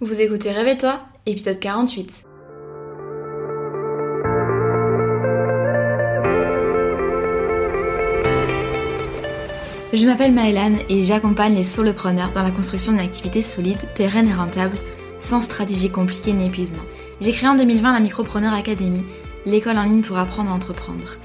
Vous écoutez Réveille-toi, épisode 48. Je m'appelle Maëlan et j'accompagne les solopreneurs dans la construction d'une activité solide, pérenne et rentable, sans stratégie compliquée ni épuisement. J'ai créé en 2020 la Micropreneur Academy, l'école en ligne pour apprendre à entreprendre.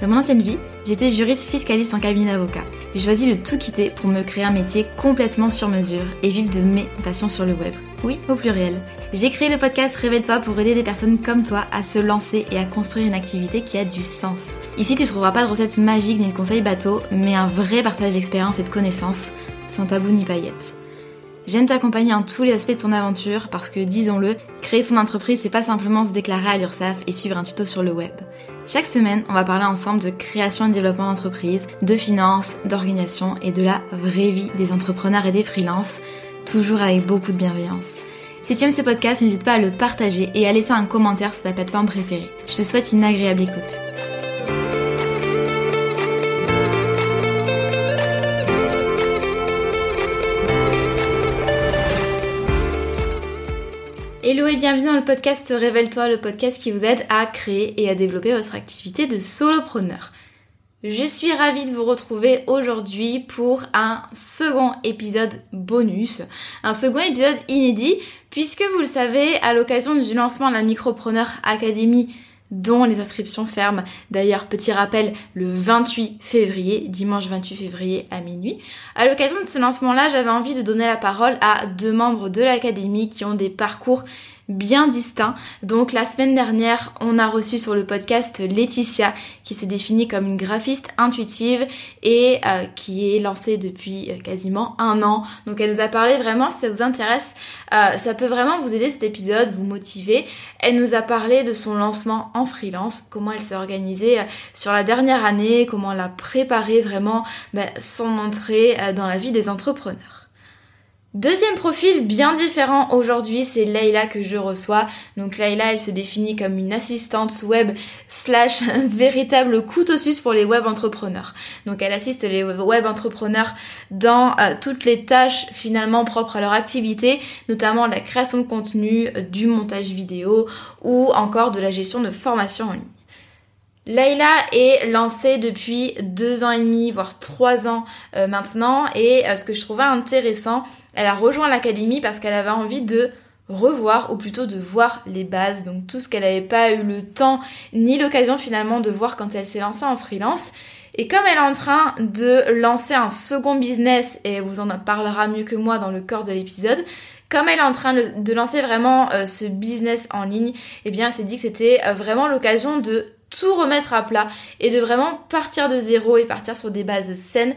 Dans mon ancienne vie, j'étais juriste fiscaliste en cabinet d'avocat. J'ai choisi de tout quitter pour me créer un métier complètement sur mesure et vivre de mes passions sur le web. Oui, au pluriel. J'ai créé le podcast Révèle-toi pour aider des personnes comme toi à se lancer et à construire une activité qui a du sens. Ici, tu trouveras pas de recettes magiques ni de conseils bateaux, mais un vrai partage d'expérience et de connaissances, sans tabou ni paillettes. J'aime t'accompagner en tous les aspects de ton aventure parce que, disons-le, créer son entreprise, c'est pas simplement se déclarer à l'URSSAF et suivre un tuto sur le web. Chaque semaine, on va parler ensemble de création et développement d'entreprise, de finances, d'organisation et de la vraie vie des entrepreneurs et des freelances, toujours avec beaucoup de bienveillance. Si tu aimes ce podcast, n'hésite pas à le partager et à laisser un commentaire sur ta plateforme préférée. Je te souhaite une agréable écoute. Hello et bienvenue dans le podcast Révèle-toi, le podcast qui vous aide à créer et à développer votre activité de solopreneur. Je suis ravie de vous retrouver aujourd'hui pour un second épisode bonus, un second épisode inédit, puisque vous le savez, à l'occasion du lancement de la Micropreneur Academy dont les inscriptions ferment. D'ailleurs, petit rappel, le 28 février, dimanche 28 février à minuit. À l'occasion de ce lancement-là, j'avais envie de donner la parole à deux membres de l'académie qui ont des parcours bien distincts. Donc la semaine dernière, on a reçu sur le podcast Laetitia qui se définit comme une graphiste intuitive et euh, qui est lancée depuis euh, quasiment un an. Donc elle nous a parlé vraiment, si ça vous intéresse, euh, ça peut vraiment vous aider cet épisode, vous motiver. Elle nous a parlé de son lancement en freelance, comment elle s'est organisée sur la dernière année, comment elle a préparé vraiment ben, son entrée dans la vie des entrepreneurs. Deuxième profil bien différent aujourd'hui, c'est Leila que je reçois. Donc Leila, elle se définit comme une assistante web slash véritable couteau pour les web entrepreneurs. Donc elle assiste les web entrepreneurs dans euh, toutes les tâches finalement propres à leur activité, notamment la création de contenu, du montage vidéo ou encore de la gestion de formation en ligne. Layla est lancée depuis deux ans et demi, voire trois ans euh, maintenant, et euh, ce que je trouvais intéressant, elle a rejoint l'académie parce qu'elle avait envie de revoir, ou plutôt de voir les bases, donc tout ce qu'elle n'avait pas eu le temps ni l'occasion finalement de voir quand elle s'est lancée en freelance. Et comme elle est en train de lancer un second business, et elle vous en parlera mieux que moi dans le corps de l'épisode, comme elle est en train de lancer vraiment euh, ce business en ligne, eh bien elle s'est dit que c'était euh, vraiment l'occasion de tout remettre à plat et de vraiment partir de zéro et partir sur des bases saines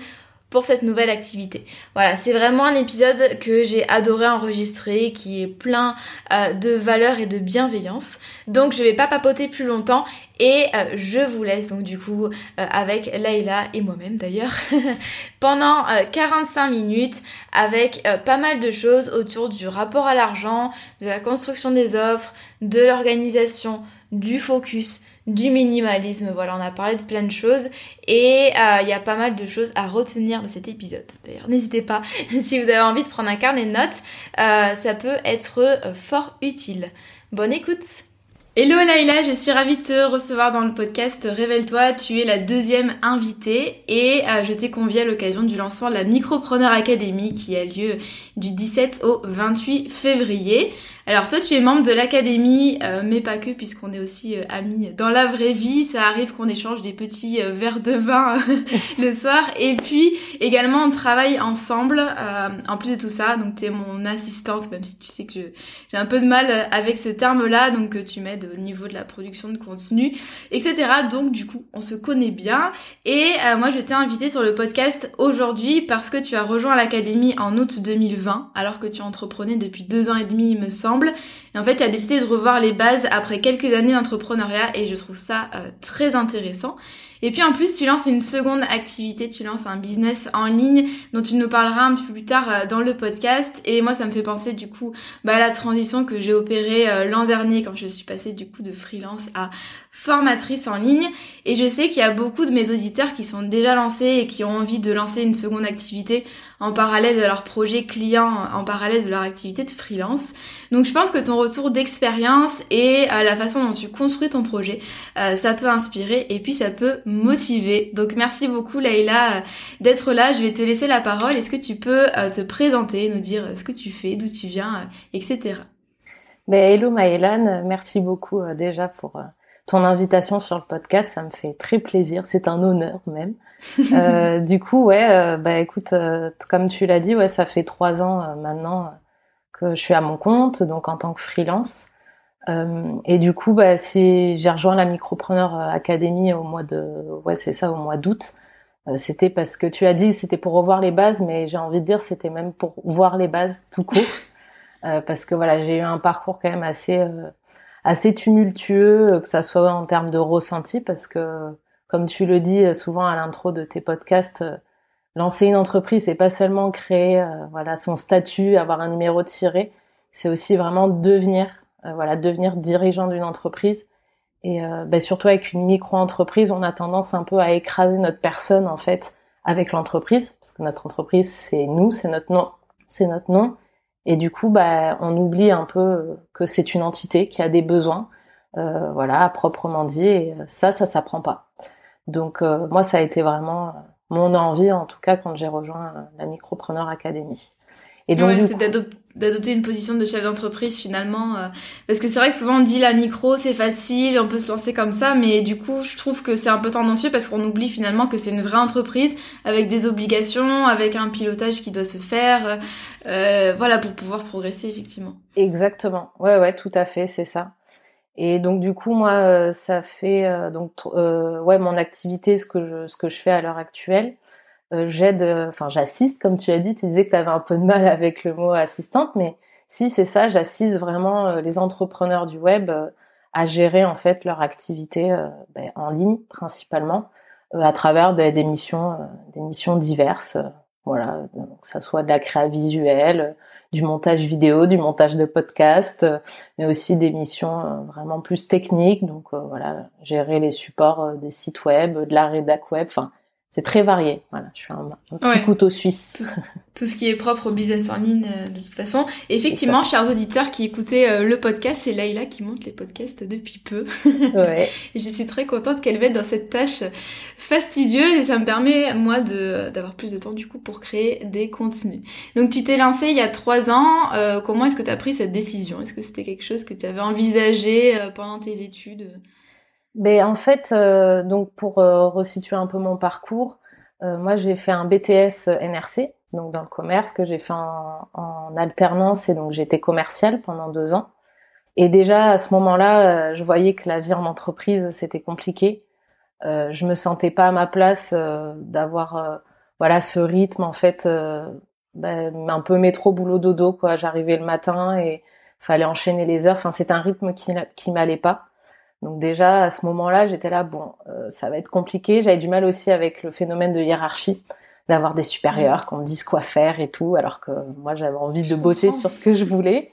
pour cette nouvelle activité. Voilà, c'est vraiment un épisode que j'ai adoré enregistrer, qui est plein euh, de valeur et de bienveillance. Donc je vais pas papoter plus longtemps et euh, je vous laisse donc du coup euh, avec Layla et moi-même d'ailleurs pendant 45 minutes avec pas mal de choses autour du rapport à l'argent, de la construction des offres, de l'organisation, du focus, du minimalisme. Voilà, on a parlé de plein de choses et euh, il y a pas mal de choses à retenir de cet épisode. D'ailleurs, n'hésitez pas, si vous avez envie de prendre un carnet de notes, euh, ça peut être euh, fort utile. Bonne écoute Hello Laïla, je suis ravie de te recevoir dans le podcast Révèle-toi, tu es la deuxième invitée et je t'ai convié à l'occasion du lancement de la Micropreneur Academy qui a lieu du 17 au 28 février. Alors toi, tu es membre de l'académie, euh, mais pas que, puisqu'on est aussi euh, amis dans la vraie vie. Ça arrive qu'on échange des petits euh, verres de vin le soir. Et puis également, on travaille ensemble. en plus de tout ça, donc tu es mon assistante, même si tu sais que j'ai un peu de mal avec ce terme-là, donc tu m'aides au niveau de la production de contenu, etc. Donc du coup, on se connaît bien. Et moi, je t'ai invité sur le podcast aujourd'hui parce que tu as rejoint l'académie en août 2020, alors que tu entreprenais depuis deux ans et demi, il me semble. Et en fait, tu as décidé de revoir les bases après quelques années d'entrepreneuriat et je trouve ça euh, très intéressant. Et puis en plus, tu lances une seconde activité, tu lances un business en ligne dont tu nous parleras un peu plus tard euh, dans le podcast. Et moi, ça me fait penser du coup bah, à la transition que j'ai opérée euh, l'an dernier quand je suis passée du coup de freelance à formatrice en ligne. Et je sais qu'il y a beaucoup de mes auditeurs qui sont déjà lancés et qui ont envie de lancer une seconde activité en parallèle de leur projet client, en parallèle de leur activité de freelance. Donc je pense que ton retour d'expérience et euh, la façon dont tu construis ton projet, euh, ça peut inspirer et puis ça peut motiver. Donc merci beaucoup Laïla euh, d'être là. Je vais te laisser la parole. Est-ce que tu peux te présenter, nous dire ce que tu fais, d'où tu viens, etc. Ben, hello Maëlan, merci beaucoup déjà pour ton invitation sur le podcast. Ça me fait très plaisir. C'est un honneur même. euh, du coup, ouais, euh, bah écoute, euh, comme tu l'as dit, ouais, ça fait trois ans euh, maintenant que je suis à mon compte, donc en tant que freelance. et du coup, bah, si j'ai rejoint la Micropreneur Academy au mois de, ouais, c'est ça, au mois d'août, c'était parce que tu as dit c'était pour revoir les bases, mais j'ai envie de dire c'était même pour voir les bases tout court, parce que voilà, j'ai eu un parcours quand même assez assez tumultueux, que ça soit en termes de ressenti, parce que comme tu le dis souvent à l'intro de tes podcasts, euh, lancer une entreprise, c'est pas seulement créer euh, voilà son statut, avoir un numéro tiré, c'est aussi vraiment devenir euh, voilà devenir dirigeant d'une entreprise. Et ben surtout avec une micro-entreprise, on a tendance un peu à écraser notre personne en fait avec l'entreprise, parce que notre entreprise c'est nous, c'est notre nom, c'est notre nom. Et du coup, bah, on oublie un peu que c'est une entité qui a des besoins, euh, voilà, proprement dit. Et ça, ça s'apprend pas. Donc euh, moi, ça a été vraiment mon envie, en tout cas, quand j'ai rejoint la Micropreneur Academy. Et donc, c'est d'adopter une position de chef d'entreprise finalement, euh, parce que c'est vrai que souvent on dit la micro c'est facile, on peut se lancer comme ça, mais du coup je trouve que c'est un peu tendancieux parce qu'on oublie finalement que c'est une vraie entreprise avec des obligations, avec un pilotage qui doit se faire, euh, voilà pour pouvoir progresser effectivement. Exactement, ouais ouais tout à fait c'est ça. Et donc du coup moi euh, ça fait euh, donc euh, ouais mon activité ce que je ce que je fais à l'heure actuelle j'aide enfin j'assiste comme tu as dit tu disais que tu avais un peu de mal avec le mot assistante mais si c'est ça j'assiste vraiment les entrepreneurs du web à gérer en fait leur activité ben, en ligne principalement à travers des missions des missions diverses voilà que ça soit de la créa visuelle du montage vidéo, du montage de podcast, euh, mais aussi des missions euh, vraiment plus techniques. Donc euh, voilà, gérer les supports des sites web, de la rédac web. Enfin, c'est très varié. Voilà, je suis un, petit couteau suisse. Tout, ce qui est propre au business en ligne, de toute façon. effectivement, chers auditeurs qui écoutaient le podcast, c'est Laïla qui monte les podcasts depuis peu. Ouais. et je suis très contente qu'elle m'aide dans cette tâche fastidieuse et ça me permet, moi, de d'avoir plus de temps, du coup, pour créer des contenus. Donc, tu t'es lancé il y a trois ans. Euh, comment est-ce que tu as pris cette décision? Est-ce que c'était quelque chose que tu avais envisagé euh, pendant tes études? Ben, en fait, euh, donc pour euh, resituer un peu mon parcours, euh, moi j'ai fait un BTS NRC, donc dans le commerce que j'ai fait en, en, alternance et donc j'étais commerciale pendant deux ans. Et déjà à ce moment-là, je voyais que la vie en entreprise c'était compliqué. je me sentais pas à ma place d'avoir voilà ce rythme en fait ben, un peu métro boulot dodo quoi. J'arrivais le matin et fallait enchaîner les heures. Enfin c'était un rythme qui qui m'allait pas. Donc déjà à ce moment-là, j'étais là, bon, euh, ça va être compliqué. J'avais du mal aussi avec le phénomène de hiérarchie, d'avoir des supérieurs mm. qu'on me dise quoi faire et tout, alors que moi j'avais envie de bosser sur ce que je voulais.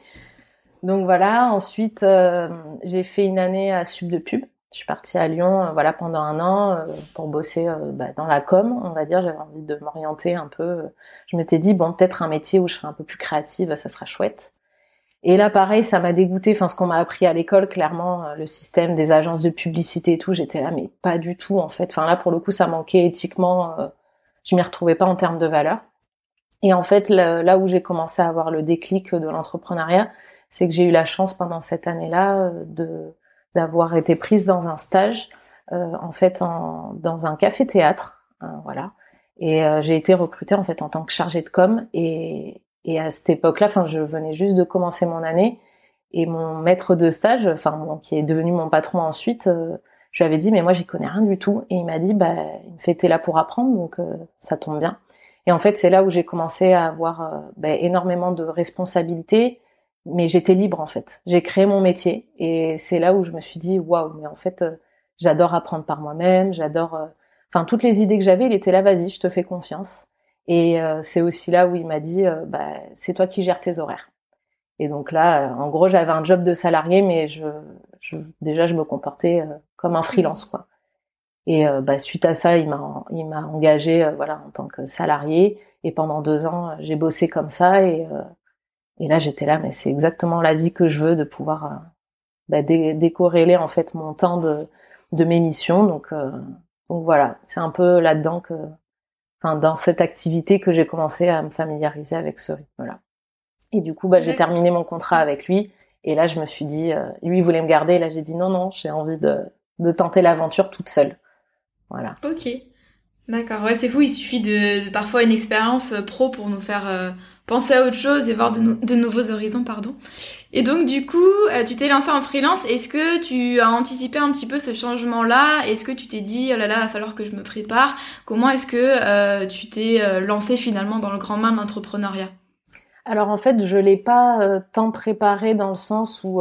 Donc voilà. Ensuite, euh, j'ai fait une année à Sub de Pub. Je suis partie à Lyon, euh, voilà, pendant un an pour bosser bah, dans la com, on va dire. J'avais envie de m'orienter un peu. Je m'étais dit bon, peut-être un métier où je serais un peu plus créative, ça sera chouette. Et là, pareil, ça m'a dégoûté. Enfin, ce qu'on m'a appris à l'école, clairement, euh, le système des agences de publicité et tout, j'étais là, mais pas du tout en fait. Enfin là, pour le coup, ça manquait éthiquement. Euh, je m'y retrouvais pas en termes de valeur. Et en fait, là, où j'ai commencé à avoir le déclic de l'entrepreneuriat, c'est que j'ai eu la chance pendant cette année-là euh, de d'avoir été prise dans un stage, en fait, en, dans un café-théâtre, hein, voilà. Et j'ai été recrutée en fait en tant que chargée de com. Et, et à cette époque-là, enfin, je venais juste de commencer mon année et mon maître de stage, enfin, qui est devenu mon patron ensuite, euh, je lui avais dit mais moi j'y connais rien du tout et il m'a dit bah il me fait t'es là pour apprendre donc euh, ça tombe bien. Et en fait c'est là où j'ai commencé à avoir euh, bah, énormément de responsabilités, mais j'étais libre en fait. J'ai créé mon métier et c'est là où je me suis dit waouh mais en fait j'adore apprendre par moi-même, j'adore enfin toutes les idées que j'avais, il était là, vas-y, je te fais confiance. Et c'est aussi là où il m'a dit, bah, c'est toi qui gères tes horaires. Et donc là, en gros, j'avais un job de salarié, mais je, je déjà je me comportais comme un freelance, quoi. Et bah, suite à ça, il m'a il m'a engagé, voilà, en tant que salarié. Et pendant deux ans, j'ai bossé comme ça et et là, j'étais là, mais c'est exactement la vie que je veux, de pouvoir euh, bah, décorréler en fait mon temps de, de mes missions. Donc, euh, donc voilà, c'est un peu là-dedans que, enfin, dans cette activité que j'ai commencé à me familiariser avec ce rythme-là. Et du coup, bah, j'ai terminé mon contrat avec lui. Et là, je me suis dit, euh, lui, il voulait me garder. Et là, j'ai dit non, non, j'ai envie de, de tenter l'aventure toute seule. Voilà. Ok. D'accord. Ouais, c'est fou. Il suffit de, parfois une expérience pro pour nous faire penser à autre chose et voir de, nouveaux horizons, pardon. Et donc du coup, euh, tu t'es lancé en freelance. Est-ce que tu as anticipé un petit peu ce changement-là? Est-ce que tu t'es dit, oh là là, il va falloir que je me prépare? Comment est-ce que euh, tu t'es euh, lancé finalement dans le grand main de l'entrepreneuriat? Alors en fait, je l'ai pas tant préparé dans le sens où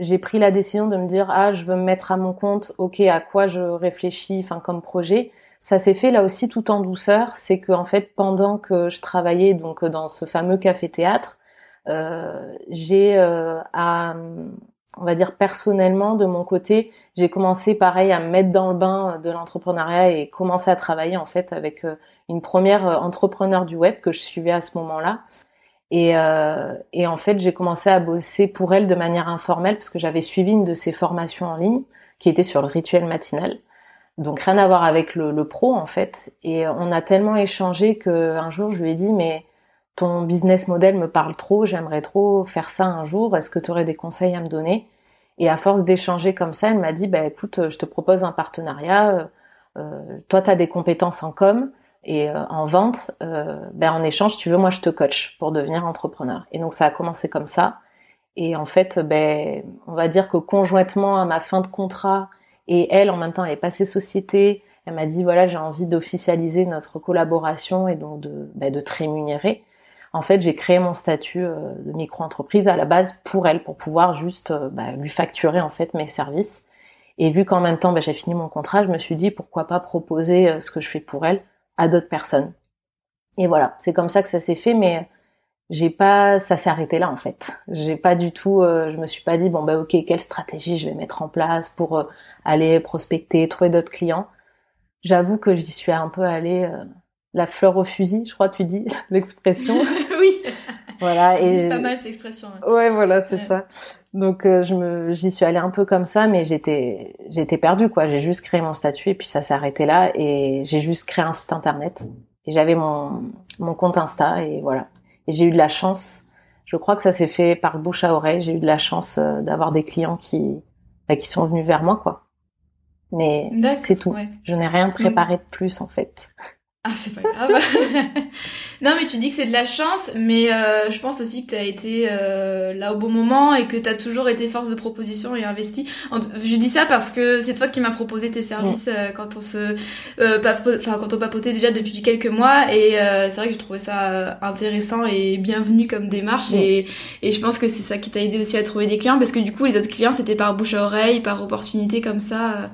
j'ai pris la décision de me dire, ah, je veux me mettre à mon compte. Ok, à quoi je réfléchis, comme projet ça s'est fait là aussi tout en douceur. C'est que en fait, pendant que je travaillais donc dans ce fameux café théâtre, euh, j'ai euh, à, on va dire personnellement de mon côté, j'ai commencé pareil à me mettre dans le bain de l'entrepreneuriat et commencer à travailler en fait avec euh, une première euh, entrepreneur du web que je suivais à ce moment-là. Et, euh, et en fait, j'ai commencé à bosser pour elle de manière informelle parce que j'avais suivi une de ses formations en ligne qui était sur le rituel matinal. Donc rien à voir avec le, pro en fait. Et on a tellement échangé qu'un jour je lui ai dit mais ton business model me parle trop, j'aimerais trop faire ça un jour, est-ce que tu aurais des conseils à me donner? Et à force d'échanger comme ça, elle m'a dit bah écoute, je te propose un partenariat, euh, euh toi tu des compétences en com et euh, en vente, euh, ben en échange tu veux moi je te coach pour devenir entrepreneur. Et donc ça a commencé comme ça. Et en fait, ben, on va dire que conjointement à ma fin de contrat et elle, en même temps, elle est passée société. Elle m'a dit voilà, j'ai envie d'officialiser notre collaboration et donc de, bah, de te rémunérer. En fait, j'ai créé mon statut euh, de micro-entreprise à la base pour elle, pour pouvoir juste bah, lui facturer en fait mes services. Et vu qu'en même temps, bah, j'ai fini mon contrat, je me suis dit pourquoi pas proposer euh, ce que je fais pour elle à d'autres personnes. Et voilà, c'est comme ça que ça s'est fait, mais j'ai pas ça s'est arrêté là en fait. J'ai pas du tout euh, je me suis pas dit bon bah ok quelle stratégie je vais mettre en place pour euh, aller prospecter trouver d'autres clients. J'avoue que j'y suis un peu allée euh, la fleur au fusil je crois tu dis l'expression. Oui. Voilà et c'est pas mal cette expression ouais, voilà c'est ça. Donc je me j'y suis allée un peu comme ça mais j'étais j'étais perdue quoi. J'ai juste créé mon statut et puis ça s'est arrêté là et j'ai juste créé un site internet et j'avais mon mon compte Insta et voilà et j'ai eu de la chance. Je crois que ça s'est fait par bouche à oreille. J'ai eu de la chance euh, d'avoir des clients qui, bah, qui sont venus vers moi, quoi. Mais c'est tout. Je n'ai rien préparé de plus, en fait. Ah, c'est pas grave. non, mais tu dis que c'est de la chance, mais euh, je pense aussi que tu as été euh, là au bon moment et que tu as toujours été force de proposition et investi. Je dis ça parce que c'est toi qui m'as proposé tes services euh, quand on se enfin quand on papotait déjà depuis quelques mois et c'est vrai que j'ai trouvé ça intéressant et bienvenu comme démarche et, et je pense que c'est ça qui t'a aidé aussi à trouver des clients parce que du coup les autres clients c'était par bouche à oreille, par opportunité comme ça.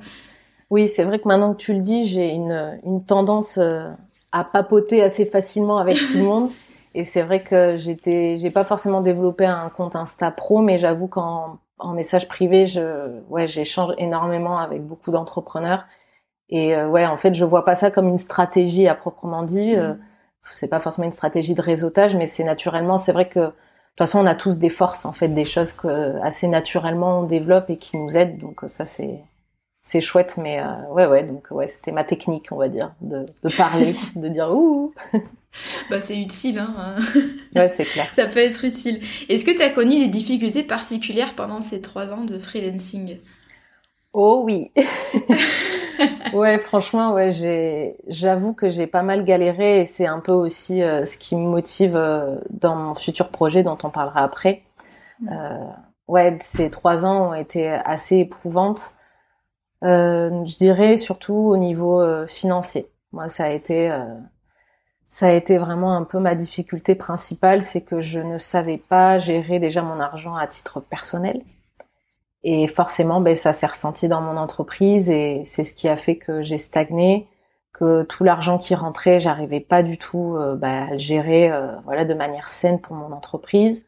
Oui, c'est vrai que maintenant que tu le dis, j'ai une, une tendance euh, à papoter assez facilement avec tout le monde. Et c'est vrai que j'étais, j'ai pas forcément développé un compte Insta pro, mais j'avoue qu'en en message privé, je, ouais, j'échange énormément avec beaucoup d'entrepreneurs. Et euh, ouais, en fait, je vois pas ça comme une stratégie à proprement dit. Euh, c'est pas forcément une stratégie de réseautage, mais c'est naturellement. C'est vrai que de toute façon, on a tous des forces, en fait, des choses que assez naturellement on développe et qui nous aident. Donc ça, c'est c'est chouette, mais euh, ouais, ouais, donc ouais, c'était ma technique, on va dire, de, de parler, de dire ouh. bah c'est utile, hein. ouais, c'est clair. Ça peut être utile. Est-ce que tu as connu des difficultés particulières pendant ces trois ans de freelancing? Oh oui. ouais, franchement, ouais, j'ai, j'avoue que j'ai pas mal galéré et c'est un peu aussi euh, ce qui me motive euh, dans mon futur projet dont on parlera après. Euh, ouais, ces trois ans ont été assez éprouvantes. Euh, je dirais surtout au niveau euh, financier. Moi, ça a été euh, ça a été vraiment un peu ma difficulté principale, c'est que je ne savais pas gérer déjà mon argent à titre personnel. Et forcément, ben, ça s'est ressenti dans mon entreprise et c'est ce qui a fait que j'ai stagné. que tout l'argent qui rentrait, j'arrivais pas du tout bah, à le gérer voilà de manière saine pour mon entreprise.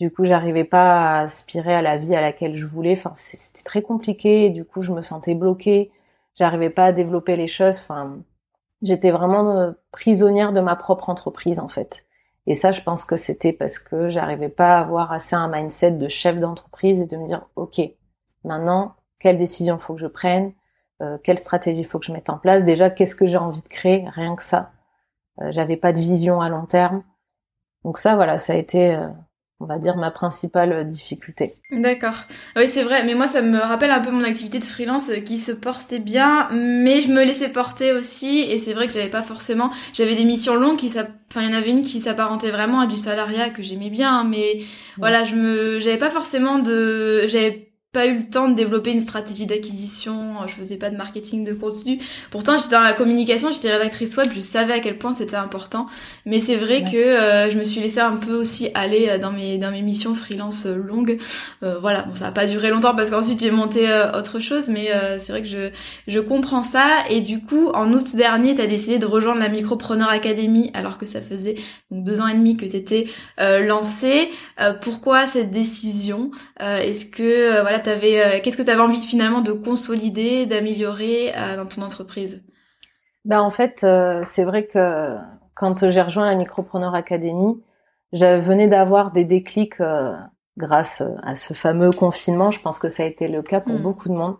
Du coup, j'arrivais pas à aspirer à la vie à laquelle je voulais. Enfin, c'était très compliqué. du coup, je me sentais bloquée. J'arrivais pas à développer les choses. Enfin, j'étais vraiment euh, prisonnière de ma propre entreprise en fait. Et ça, je pense que c'était parce que j'arrivais pas à avoir assez un mindset de chef d'entreprise et de me dire, ok, maintenant, quelle décision faut que je prenne, euh, quelle stratégie faut que je mette en place? Déjà, qu'est-ce que j'ai envie de créer, rien que ça. Euh, j'avais pas de vision à long terme. Donc ça, voilà, ça a été on va dire ma principale difficulté. D'accord. Oui, c'est vrai, mais moi ça me rappelle un peu mon activité de freelance qui se portait bien, mais je me laissais porter aussi et c'est vrai que j'avais pas forcément j'avais des missions longues qui enfin il y en avait une qui s'apparentait vraiment à du salariat que j'aimais bien, mais voilà, je me j'avais pas forcément de j'avais pas eu le temps de développer une stratégie d'acquisition, je faisais pas de marketing de contenu. Pourtant, j'étais dans la communication, j'étais rédactrice web, je savais à quel point c'était important. Mais c'est vrai que euh, je me suis laissée un peu aussi aller euh, dans mes dans mes missions freelance euh, longues. voilà, bon ça a pas duré longtemps parce qu'ensuite j'ai monté autre chose, mais c'est vrai que je je comprends ça et du coup, en août dernier, tu as décidé de rejoindre la Micropreneur Academy alors que ça faisait donc deux ans et demi que tu étais lancée. pourquoi cette décision? Est-ce que voilà euh, qu'est-ce que tu avais envie finalement de consolider, d'améliorer euh, dans ton entreprise? Ben en fait, euh, c'est vrai que quand j'ai rejoint la Micropreneur Academy, je venais d'avoir des déclics grâce à ce fameux confinement. Je pense que ça a été le cas pour mm. beaucoup de monde,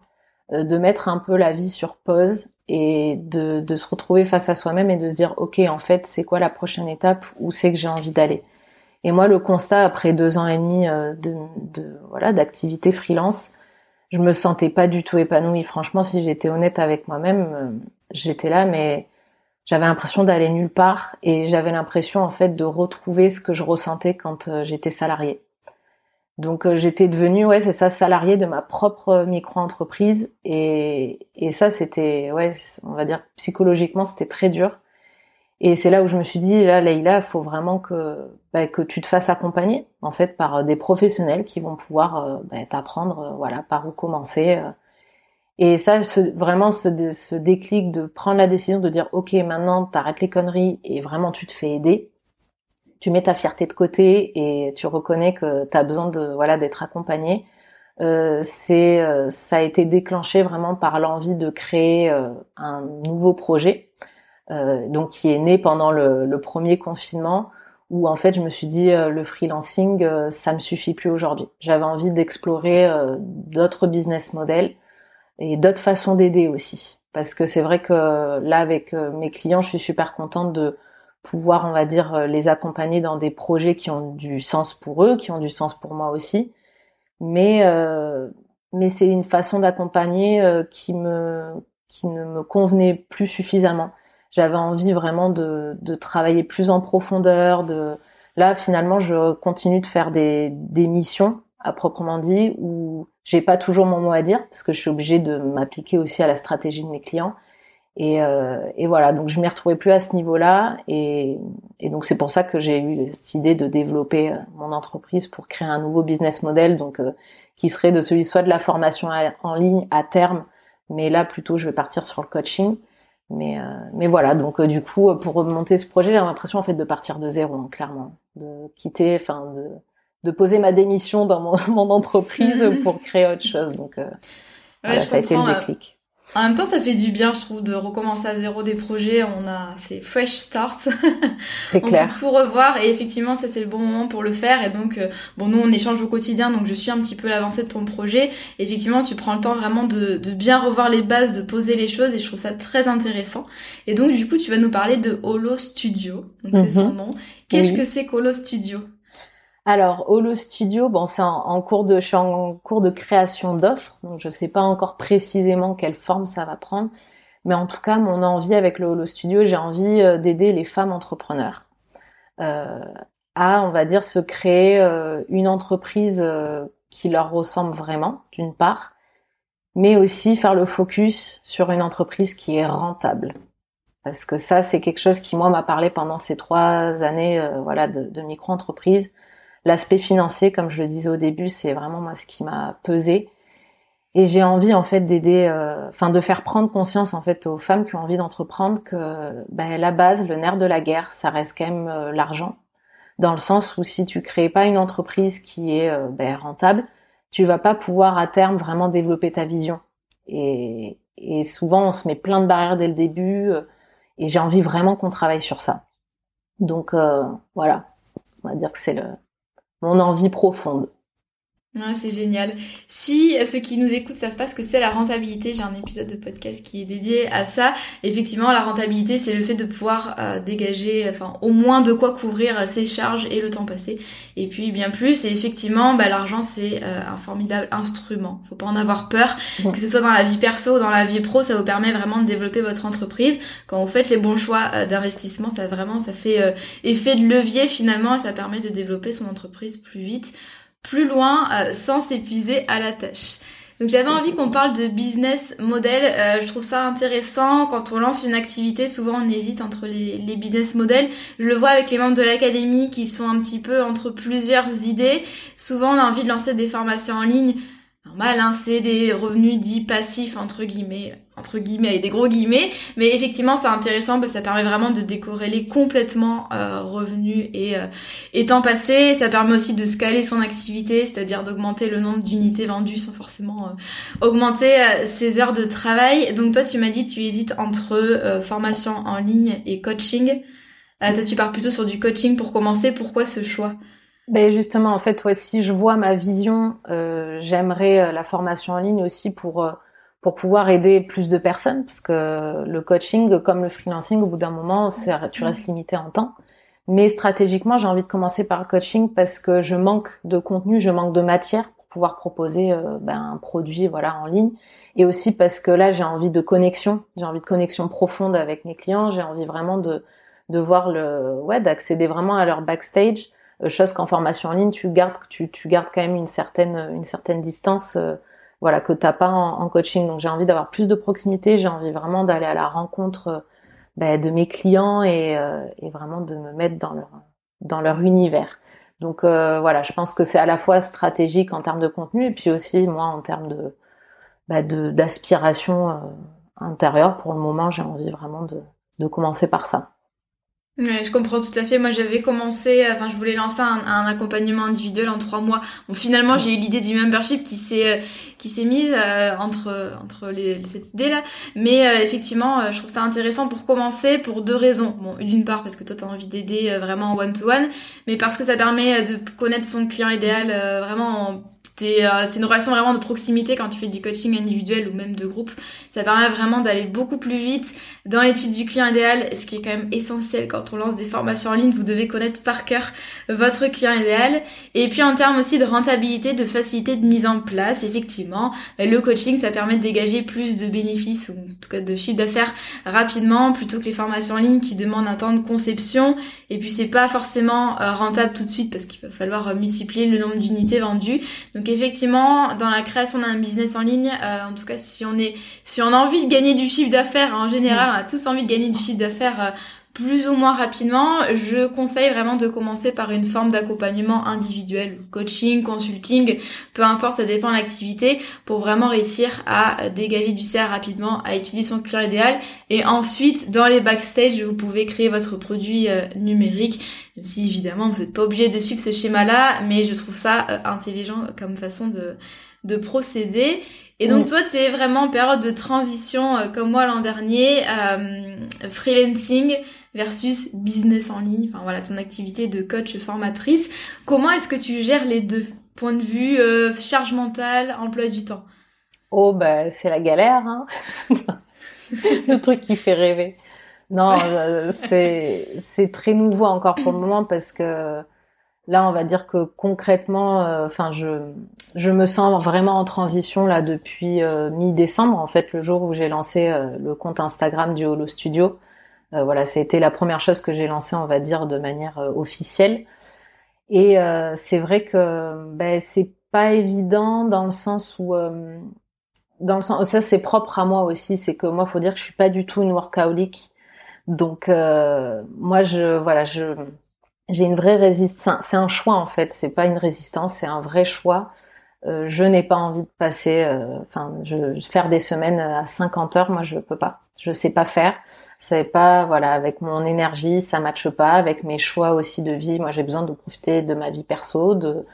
de mettre un peu la vie sur pause et de, de se retrouver face à soi-même et de se dire ok en fait c'est quoi la prochaine étape? Où c'est que j'ai envie d'aller? Et moi, le constat après deux ans et demi euh, de, de voilà d'activité freelance, je me sentais pas du tout épanouie. Franchement, si j'étais honnête avec moi-même, euh, j'étais là, mais j'avais l'impression d'aller nulle part et j'avais l'impression en fait de retrouver ce que je ressentais quand euh, j'étais salariée. Donc j'étais devenue ouais c'est ça salariée de ma propre micro-entreprise et et ça c'était ouais on va dire psychologiquement c'était très dur et c'est là où je me suis dit, là, Leïla, faut vraiment que, bah, que tu te fasses accompagner, en fait, par euh, des professionnels qui vont pouvoir euh, bah, t'apprendre, euh, voilà, par où commencer. Et ça, vraiment, ce, ce, déclic de prendre la décision de dire, ok, maintenant, t'arrêtes les conneries et vraiment, tu te fais aider. Tu mets ta fierté de côté et tu reconnais que tu as besoin de, voilà, d'être accompagné. Euh, c'est, ça a été déclenché vraiment par l'envie de créer un nouveau projet euh, donc qui est né pendant le, le, premier confinement, où en fait je me suis dit euh, le freelancing euh, ça me suffit plus aujourd'hui. J'avais envie d'explorer d'autres business models et d'autres façons d'aider aussi, parce que c'est vrai que là avec mes clients je suis super contente de pouvoir on va dire les accompagner dans des projets qui ont du sens pour eux, qui ont du sens pour moi aussi, mais mais c'est une façon d'accompagner qui me qui ne me convenait plus suffisamment j'avais envie vraiment de, de, travailler plus en profondeur. De là, finalement, je continue de faire des, des missions à proprement dit où j'ai pas toujours mon mot à dire parce que je suis obligée de m'appliquer aussi à la stratégie de mes clients. Et, euh, et voilà, donc je m'y retrouvais plus à ce niveau-là, et, et donc c'est pour ça que j'ai eu cette idée de développer euh, mon entreprise pour créer un nouveau business model, donc euh, qui serait de celui soit de la formation en ligne à terme, mais là plutôt je vais partir sur le coaching, mais, euh, mais voilà, donc euh, du coup, pour remonter ce projet, j'ai l'impression en fait de partir de zéro, hein, clairement, de quitter, enfin de, de poser ma démission dans mon, mon entreprise pour créer autre chose. Donc euh, ça a été le déclic. En même temps, ça fait du bien, je trouve, de recommencer à zéro des projets. On a ces fresh starts. C'est clair. On peut tout revoir et effectivement, ça c'est le bon moment pour le faire. Et donc, euh, bon, nous on échange au quotidien, donc je suis un petit peu l'avancée de ton projet. effectivement, tu prends le temps vraiment de, de, bien revoir les bases, de poser les choses, et je trouve ça très intéressant. Et donc, du coup, tu vas nous parler de Holo Studio. Donc c'est son nom. Qu'est-ce que c'est qu'Holo Studio? Alors, Holo Studio, bon, c'est en, cours de, je suis en cours de création d'offres, donc je sais pas encore précisément quelle forme ça va prendre, mais en tout cas, mon envie avec le Holo Studio, j'ai envie euh, d'aider les femmes entrepreneurs euh, à, on va dire, se créer euh, une entreprise qui leur ressemble vraiment, d'une part, mais aussi faire le focus sur une entreprise qui est rentable. Parce que ça, c'est quelque chose qui, moi, m'a parlé pendant ces trois années voilà, de, de micro-entreprise L'aspect financier, comme je le disais au début, c'est vraiment moi ce qui m'a pesé. Et j'ai envie en fait d'aider, euh, enfin de faire prendre conscience en fait aux femmes qui ont envie d'entreprendre que bah, la base, le nerf de la guerre, ça reste quand même euh, l'argent. Dans le sens où si tu crées pas une entreprise qui est euh, bah, rentable, tu vas pas pouvoir à terme vraiment développer ta vision. Et, et souvent on se met plein de barrières dès le début. et j'ai envie vraiment qu'on travaille sur ça. Donc voilà, on va dire que c'est le mon envie profonde. Ouais, c'est génial. Si euh, ceux qui nous écoutent savent pas ce que c'est la rentabilité, j'ai un épisode de podcast qui est dédié à ça. Effectivement, la rentabilité, c'est le fait de pouvoir euh, dégager, enfin, au moins de quoi couvrir euh, ses charges et le temps passé. Et puis bien plus. Et effectivement, bah, l'argent, c'est un formidable instrument. Faut pas en avoir peur, que ce soit dans la vie perso ou dans la vie pro, ça vous permet vraiment de développer votre entreprise. Quand vous faites les bons choix d'investissement, ça vraiment, ça fait effet de levier finalement, et ça permet de développer son entreprise plus vite plus loin euh, sans s'épuiser à la tâche. Donc j'avais envie qu'on parle de business model. Euh, je trouve ça intéressant. Quand on lance une activité, souvent on hésite entre les, les business models. Je le vois avec les membres de l'académie qui sont un petit peu entre plusieurs idées. Souvent on a envie de lancer des formations en ligne normal, hein, c'est des revenus dits passifs entre guillemets, entre guillemets et des gros guillemets, mais effectivement c'est intéressant parce que ça permet vraiment de décorréler complètement euh, revenus et, euh, temps passé. Ça permet aussi de scaler son activité, c'est-à-dire d'augmenter le nombre d'unités vendues sans forcément euh, augmenter euh, ses heures de travail. Donc toi tu m'as dit tu hésites entre formation en ligne et coaching. toi tu pars plutôt sur du coaching pour commencer. Pourquoi ce choix? Ben justement, en fait, ouais, si je vois ma vision, euh, j'aimerais euh, la formation en ligne aussi pour euh, pour pouvoir aider plus de personnes, parce que le coaching, comme le freelancing, au bout d'un moment, tu restes limité en temps. Mais stratégiquement, j'ai envie de commencer par le coaching parce que je manque de contenu, je manque de matière pour pouvoir proposer ben, un produit, voilà, en ligne. Et aussi parce que là, j'ai envie de connexion, j'ai envie de connexion profonde avec mes clients, j'ai envie vraiment de de voir le, ouais, d'accéder vraiment à leur backstage euh, chose qu'en formation en ligne, tu gardes, tu, gardes quand même une certaine, distance, euh, voilà, que t'as pas en, coaching. Donc j'ai envie d'avoir plus de proximité, j'ai envie vraiment d'aller à la rencontre euh, ben, de mes clients et, vraiment de me mettre dans leur, univers. Donc voilà, je pense que c'est à la fois stratégique en termes de contenu et puis aussi moi en termes de bah, d'aspiration intérieure. Pour le moment, j'ai envie vraiment de, de commencer par ça. Ouais, je comprends tout à fait. Moi, j'avais commencé, enfin, je voulais lancer un, accompagnement individuel en trois mois. Bon, finalement, j'ai eu l'idée du membership qui s'est euh, qui s'est mise euh, entre entre les, cette idée-là. Mais euh, effectivement, je trouve ça intéressant pour commencer pour deux raisons. Bon, d'une part parce que toi, tu as envie d'aider vraiment one to one, mais parce que ça permet de connaître son client idéal vraiment en euh, c'est une relation vraiment de proximité quand tu fais du coaching individuel ou même de groupe. Ça permet vraiment d'aller beaucoup plus vite dans l'étude du client idéal, ce qui est quand même essentiel quand on lance des formations en ligne. Vous devez connaître par cœur votre client idéal. Et puis en termes aussi de rentabilité, de facilité de mise en place, effectivement, bah, le coaching, ça permet de dégager plus de bénéfices ou en tout cas de chiffre d'affaires rapidement plutôt que les formations en ligne qui demandent un temps de conception. Et puis c'est pas forcément euh, rentable tout de suite parce qu'il va falloir euh, multiplier le nombre d'unités vendues. Donc effectivement, dans la création d'un business en ligne, euh, en tout cas, si on est, si on a envie de gagner du chiffre d'affaires, en général, tous envie de gagner du chiffre d'affaires euh, plus ou moins rapidement, je conseille vraiment de commencer par une forme d'accompagnement individuel, coaching, consulting, peu importe, ça dépend de l'activité, pour vraiment réussir à dégager du CR rapidement, à étudier son client idéal. Et ensuite, dans les backstage, vous pouvez créer votre produit euh, numérique, même si évidemment vous n'êtes pas obligé de suivre ce schéma-là, mais je trouve ça euh, intelligent comme façon de, de procéder. Et donc toi, tu es vraiment en période de transition euh, comme moi l'an dernier, freelancing, versus business en ligne, enfin voilà, ton activité de coach formatrice. Comment est-ce que tu gères les deux? Point de vue euh, charge mentale, emploi du temps. Oh bah c'est la galère, hein. Le truc qui fait rêver. Non, euh, c'est c'est très nouveau encore pour le moment parce que là on va dire que concrètement, euh, enfin je je me sens vraiment en transition là depuis mi-décembre en fait le jour où j'ai lancé le compte Instagram du Holo Studio. Euh, voilà, été la première chose que j'ai lancée, on va dire, de manière euh, officielle. Et euh, c'est vrai que ben, c'est pas évident dans le sens où dans le sens ça c'est propre à moi aussi c'est que moi faut dire que je suis pas du tout une workaholic donc moi je voilà je j'ai une vraie résistance c'est un choix en fait c'est pas une résistance c'est un vrai choix Euh, je n'ai pas envie de passer, euh, enfin, je, faire des semaines à 50 heures, moi je peux pas. Je sais pas faire. C'est pas, voilà, avec mon énergie, ça matche pas. Avec mes choix aussi de vie, moi j'ai besoin de profiter de ma vie perso, de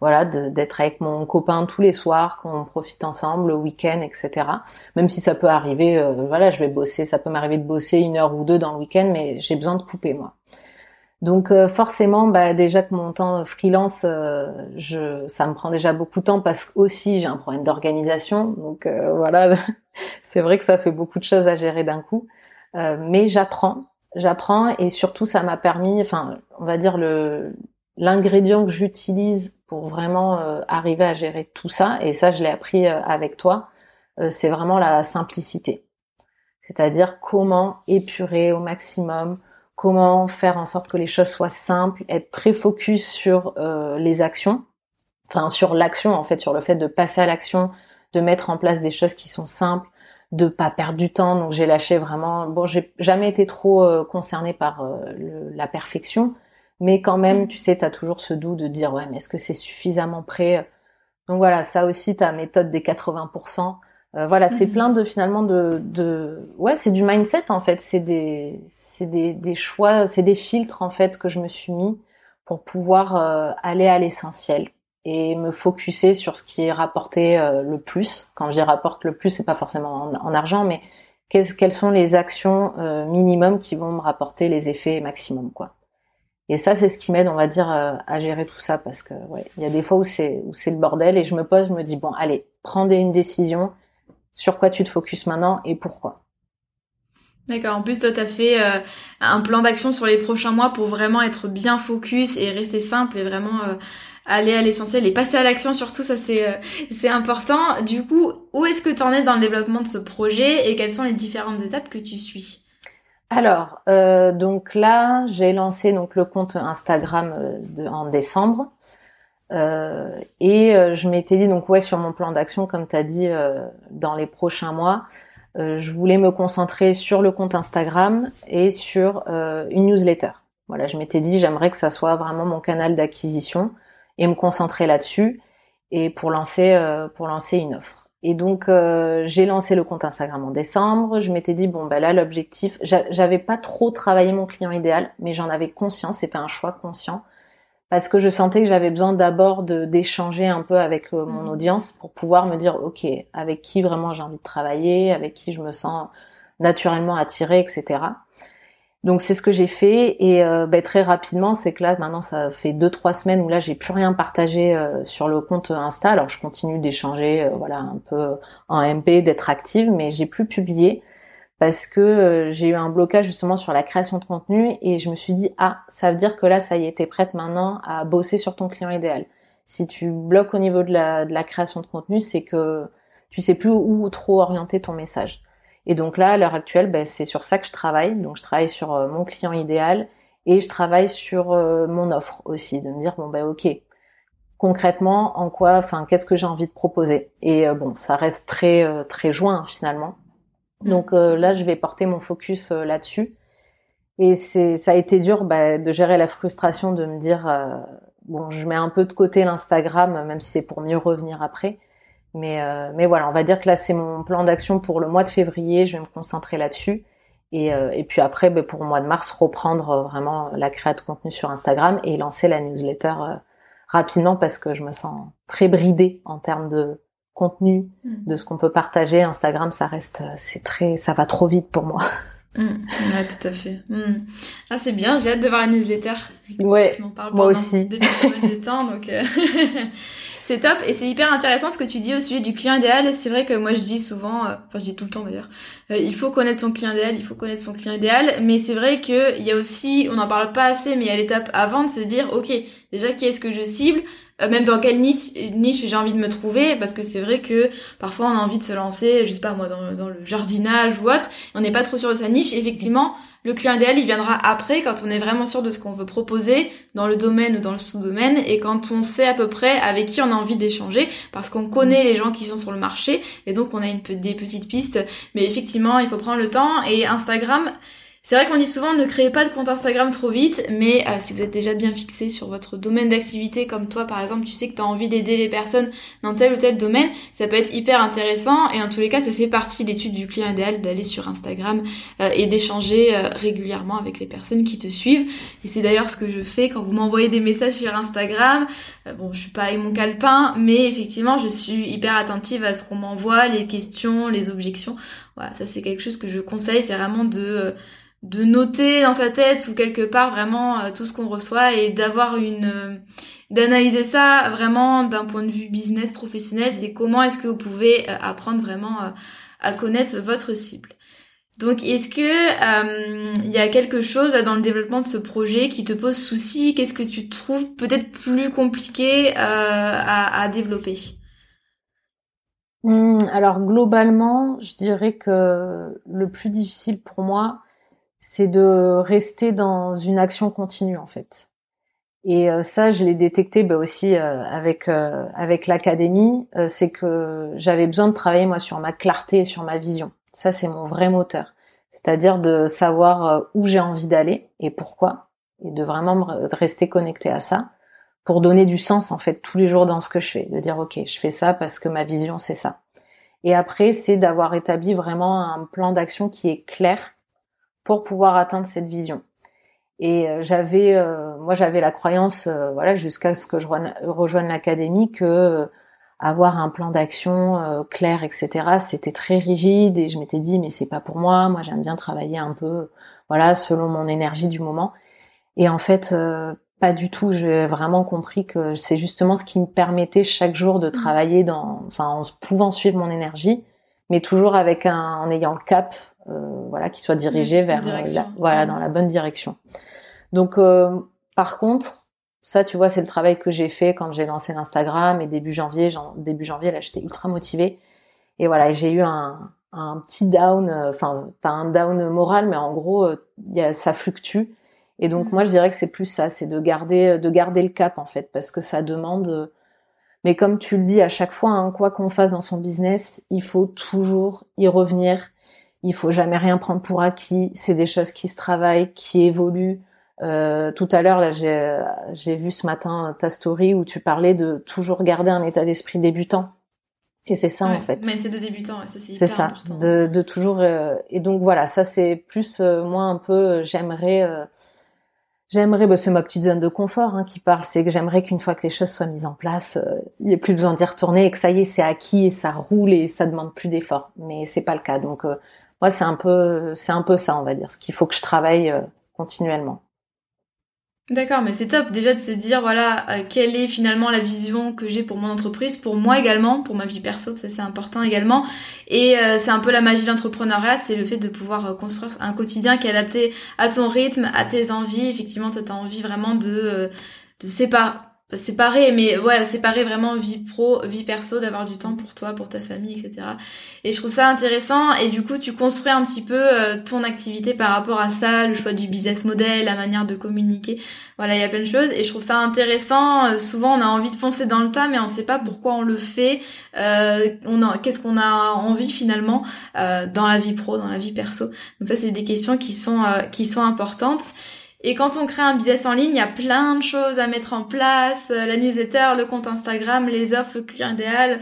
voilà, d'être avec mon copain tous les soirs, qu'on profite ensemble, le week-end, etc. Même si ça peut arriver, euh, voilà, je vais bosser, ça peut m'arriver de bosser une heure ou deux dans le week-end, mais j'ai besoin de couper moi. Donc euh, forcément, bah, déjà que mon temps freelance, euh, ça me prend déjà beaucoup de temps parce que aussi j'ai un problème d'organisation. Donc voilà, c'est vrai que ça fait beaucoup de choses à gérer d'un coup. mais j'apprends, j'apprends et surtout ça m'a permis, enfin, on va dire le l'ingrédient que j'utilise pour vraiment euh, arriver à gérer tout ça, et ça je l'ai appris euh, avec toi, euh, c'est vraiment la simplicité. C'est-à-dire comment épurer au maximum, comment faire en sorte que les choses soient simples, être très focus sur les actions, enfin sur l'action en fait, sur le fait de passer à l'action, de mettre en place des choses qui sont simples, de pas perdre du temps. Donc j'ai lâché vraiment. Bon, j'ai jamais été trop concernée par la perfection, mais quand même, tu sais, tu as toujours ce doux de dire, ouais, mais est-ce que c'est suffisamment prêt? Donc voilà, ça aussi, ta méthode des 80%. Euh, voilà, c'est mm. plein de finalement de, de... ouais, c'est du mindset en fait, c'est des, c'est des, des choix, c'est des filtres en fait que je me suis mis pour pouvoir euh, aller à l'essentiel et me focuser sur ce qui est rapporté euh, le plus. Quand je dis rapporte le plus, c'est pas forcément en, argent, mais quelles sont les actions minimum qui vont me rapporter les effets maximum, quoi. Et ça, c'est ce qui m'aide, on va dire, euh, à gérer tout ça parce que ouais, il y a des fois où c'est où c'est le bordel et je me pose, je me dis bon, allez, prends une décision. Sur quoi tu te focuses maintenant et pourquoi D'accord. En plus, toi, t'as fait euh, un plan d'action sur les prochains mois pour vraiment être bien focus et rester simple et vraiment euh, aller à l'essentiel et passer à l'action. Surtout, ça c'est c'est important. Du coup, où est-ce que tu en es dans le développement de ce projet et quelles sont les différentes étapes que tu suis? Alors, euh, donc là, j'ai lancé donc le compte Instagram euh, de, en décembre. Euh, et je m'étais dit, donc ouais, sur mon plan d'action, comme tu as dit, dans les prochains mois, je voulais me concentrer sur le compte Instagram et sur une newsletter. Voilà, je m'étais dit, j'aimerais que ça soit vraiment mon canal d'acquisition et me concentrer là-dessus et pour lancer, pour lancer une offre. Et donc euh, j'ai lancé le compte Instagram en décembre. Je m'étais dit bon ben là l'objectif, j'avais pas trop travaillé mon client idéal, mais j'en avais conscience. C'était un choix conscient parce que je sentais que j'avais besoin d'abord d'échanger un peu avec euh, mon mmh. audience pour pouvoir me dire ok avec qui vraiment j'ai envie de travailler, avec qui je me sens naturellement attirée, etc. Donc c'est ce que j'ai fait et euh, ben, très rapidement, c'est que là maintenant ça fait deux trois semaines où là j'ai plus rien partagé euh, sur le compte Insta. Alors je continue d'échanger, voilà un peu en MP, d'être active, mais j'ai plus publié parce que j'ai eu un blocage justement sur la création de contenu et je me suis dit ah ça veut dire que là ça y est t'es prête maintenant à bosser sur ton client idéal. Si tu bloques au niveau de la, de la création de contenu, c'est que tu sais plus où trop orienter ton message. Et donc là, à l'heure actuelle, ben, c'est sur ça que je travaille. Donc je travaille sur euh, mon client idéal et je travaille sur euh, mon offre aussi, de me dire bon ben ok, concrètement en quoi, enfin qu'est-ce que j'ai envie de proposer? Et euh, bon, ça reste très très joint finalement. Donc là, je vais porter mon focus là-dessus. Et c'est ça a été dur bah, de gérer la frustration de me dire bon, je mets un peu de côté l'Instagram, même si c'est pour mieux revenir après. Mais, euh, mais voilà, on va dire que là, c'est mon plan d'action pour le mois de février. Je vais me concentrer là-dessus. Et, euh, et puis après, ben, pour le mois de mars, reprendre euh, vraiment la création de contenu sur Instagram et lancer la newsletter rapidement parce que je me sens très bridée en termes de contenu, mm. de ce qu'on peut partager. Instagram, ça reste, c'est très, ça va trop vite pour moi. Mm. Ouais, tout à fait. Mm. Ah, c'est bien, j'ai hâte de voir la newsletter. Ouais, moi aussi. Depuis de temps, donc. C'est top et c'est hyper intéressant ce que tu dis au sujet du client idéal. C'est vrai que moi je dis souvent, euh, enfin je dis tout le temps d'ailleurs, euh, il faut connaître son client idéal, il faut connaître son client idéal. Mais c'est vrai qu'il y a aussi, on n'en parle pas assez, mais il y a l'étape avant de se dire, ok, déjà qui est-ce que je cible, euh, même dans quelle niche, niche j'ai envie de me trouver, parce que c'est vrai que parfois on a envie de se lancer, je sais pas moi, dans, le jardinage ou autre, on n'est pas trop sûr de sa niche. Effectivement, le client idéal, il viendra après quand on est vraiment sûr de ce qu'on veut proposer dans le domaine ou dans le sous-domaine. Et quand on sait à peu près avec qui on a envie d'échanger parce qu'on connaît les gens qui sont sur le marché. Et donc on a une, des petites pistes. Mais effectivement, il faut prendre le temps. Et Instagram, C'est vrai qu'on dit souvent ne créez pas de compte Instagram trop vite, mais euh, si vous êtes déjà bien fixé sur votre domaine d'activité, comme toi par exemple, tu sais que tu as envie d'aider les personnes dans tel ou tel domaine, ça peut être hyper intéressant et en tous les cas ça fait partie de l'étude du client idéal d'aller sur Instagram euh, et d'échanger euh, régulièrement avec les personnes qui te suivent. Et c'est d'ailleurs ce que je fais quand vous m'envoyez des messages sur Instagram. Bon, je suis pas mon calepin, mais effectivement je suis hyper attentive à ce qu'on m'envoie, les questions, les objections. Voilà, ça c'est quelque chose que je conseille, c'est vraiment de de noter dans sa tête ou quelque part vraiment euh, tout ce qu'on reçoit et d'avoir une euh, d'analyser ça vraiment d'un point de vue business professionnel c'est comment est-ce que vous pouvez euh, apprendre vraiment à connaître votre cible donc est-ce que il y a quelque chose dans le développement de ce projet qui te pose souci? Qu'est-ce que tu trouves peut-être plus compliqué à, à, développer? Mmh, alors globalement je dirais que le plus difficile pour moi c'est de rester dans une action continue en fait. Et euh, ça, je l'ai détecté bah, aussi euh, avec euh, avec l'académie, c'est que j'avais besoin de travailler moi sur ma clarté et sur ma vision. Ça, c'est mon vrai moteur. C'est-à-dire de savoir où j'ai envie d'aller et pourquoi, et de vraiment me rester connecté à ça pour donner du sens en fait tous les jours dans ce que je fais. De dire ok, je fais ça parce que ma vision c'est ça. Et après, c'est d'avoir établi vraiment un plan d'action qui est clair pour pouvoir atteindre cette vision. Et euh, j'avais, euh, moi, j'avais la croyance, euh, voilà, jusqu'à ce que je rejoigne l'académie, que avoir un plan d'action clair, etc., c'était très rigide. Et je m'étais dit, mais c'est pas pour moi. Moi, j'aime bien travailler un peu, voilà, selon mon énergie du moment. Et en fait, pas du tout. J'ai vraiment compris que c'est justement ce qui me permettait chaque jour de mmh. travailler dans, enfin, en pouvant suivre mon énergie, mais toujours avec un, en ayant le cap euh, voilà, qui soit dirigé vers euh, la, voilà dans la bonne direction. Donc euh, par contre, ça, tu vois, c'est le travail que j'ai fait quand j'ai lancé l'Instagram et début janvier, début janvier, là, j'étais ultra motivée. Et voilà, j'ai eu un, un petit down, enfin, pas un down moral, mais en gros, y a, ça fluctue. Et donc, moi, je dirais que c'est plus ça, c'est de garder, de garder le cap, en fait, parce que ça demande, mais comme tu le dis à chaque fois, hein, quoi qu'on fasse dans son business, il faut toujours y revenir il faut jamais rien prendre pour acquis. C'est des choses qui se travaillent, qui évoluent. Euh, tout à l'heure, là, j'ai, j'ai vu ce matin ta story où tu parlais de toujours garder un état d'esprit débutant. Et c'est ça en fait. c'est de débutant, ça c'est hyper ça, De, de toujours. Euh, et donc voilà, ça c'est plus euh, moi un peu. Euh, j'aimerais, j'aimerais. Bah, c'est ma petite zone de confort hein, qui parle. C'est que j'aimerais qu'une fois que les choses soient mises en place, il n'y ait plus besoin d'y retourner et que ça y est, c'est acquis et ça roule et ça demande plus d'efforts. Mais c'est pas le cas. Donc moi, c'est un peu, c'est un peu ça, on va dire, ce qu'il faut que je travaille euh, continuellement. D'accord, mais c'est top déjà de se dire voilà euh, quelle est finalement la vision que j'ai pour mon entreprise, pour moi également, pour ma vie perso, ça c'est important également. Et euh, c'est un peu la magie de l'entrepreneuriat, c'est le fait de pouvoir construire un quotidien qui est adapté à ton rythme, à tes envies. Effectivement, toi t'as envie vraiment de de séparer séparer mais ouais séparer vraiment vie pro vie perso d'avoir du temps pour toi pour ta famille etc et je trouve ça intéressant et du coup tu construis un petit peu euh, ton activité par rapport à ça le choix du business model la manière de communiquer. Voilà il y a plein de choses et je trouve ça intéressant euh, souvent on a envie de foncer dans le tas mais on sait pas pourquoi on le fait euh, on qu'est-ce qu'on a envie finalement euh, dans la vie pro dans la vie perso. Donc ça c'est des questions qui sont qui sont importantes et quand on crée un business en ligne, il y a plein de choses à mettre en place, euh, la newsletter, le compte Instagram, les offres, le client idéal,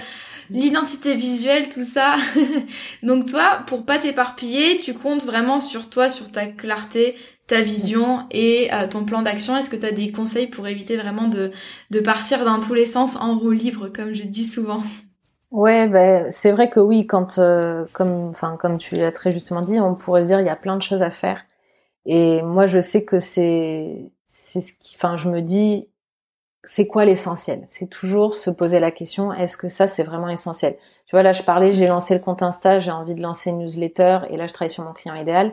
l'identité visuelle, tout ça. Donc toi, pour pas t'éparpiller, tu comptes vraiment sur toi, sur ta clarté, ta vision et euh, ton plan d'action. Est-ce que tu as des conseils pour éviter vraiment de, de partir dans tous les sens en roue libre, comme je dis souvent? Ouais, ben c'est vrai que oui, quand euh, comme enfin comme tu l'as très justement dit, on pourrait dire il y a plein de choses à faire. Et moi, je sais que c'est, c'est ce qui, enfin, je me dis, c'est quoi l'essentiel? C'est toujours se poser la question, est-ce que ça, c'est vraiment essentiel? Tu vois, là, je parlais, j'ai lancé le compte Insta, j'ai envie de lancer une newsletter, et là, je travaille sur mon client idéal.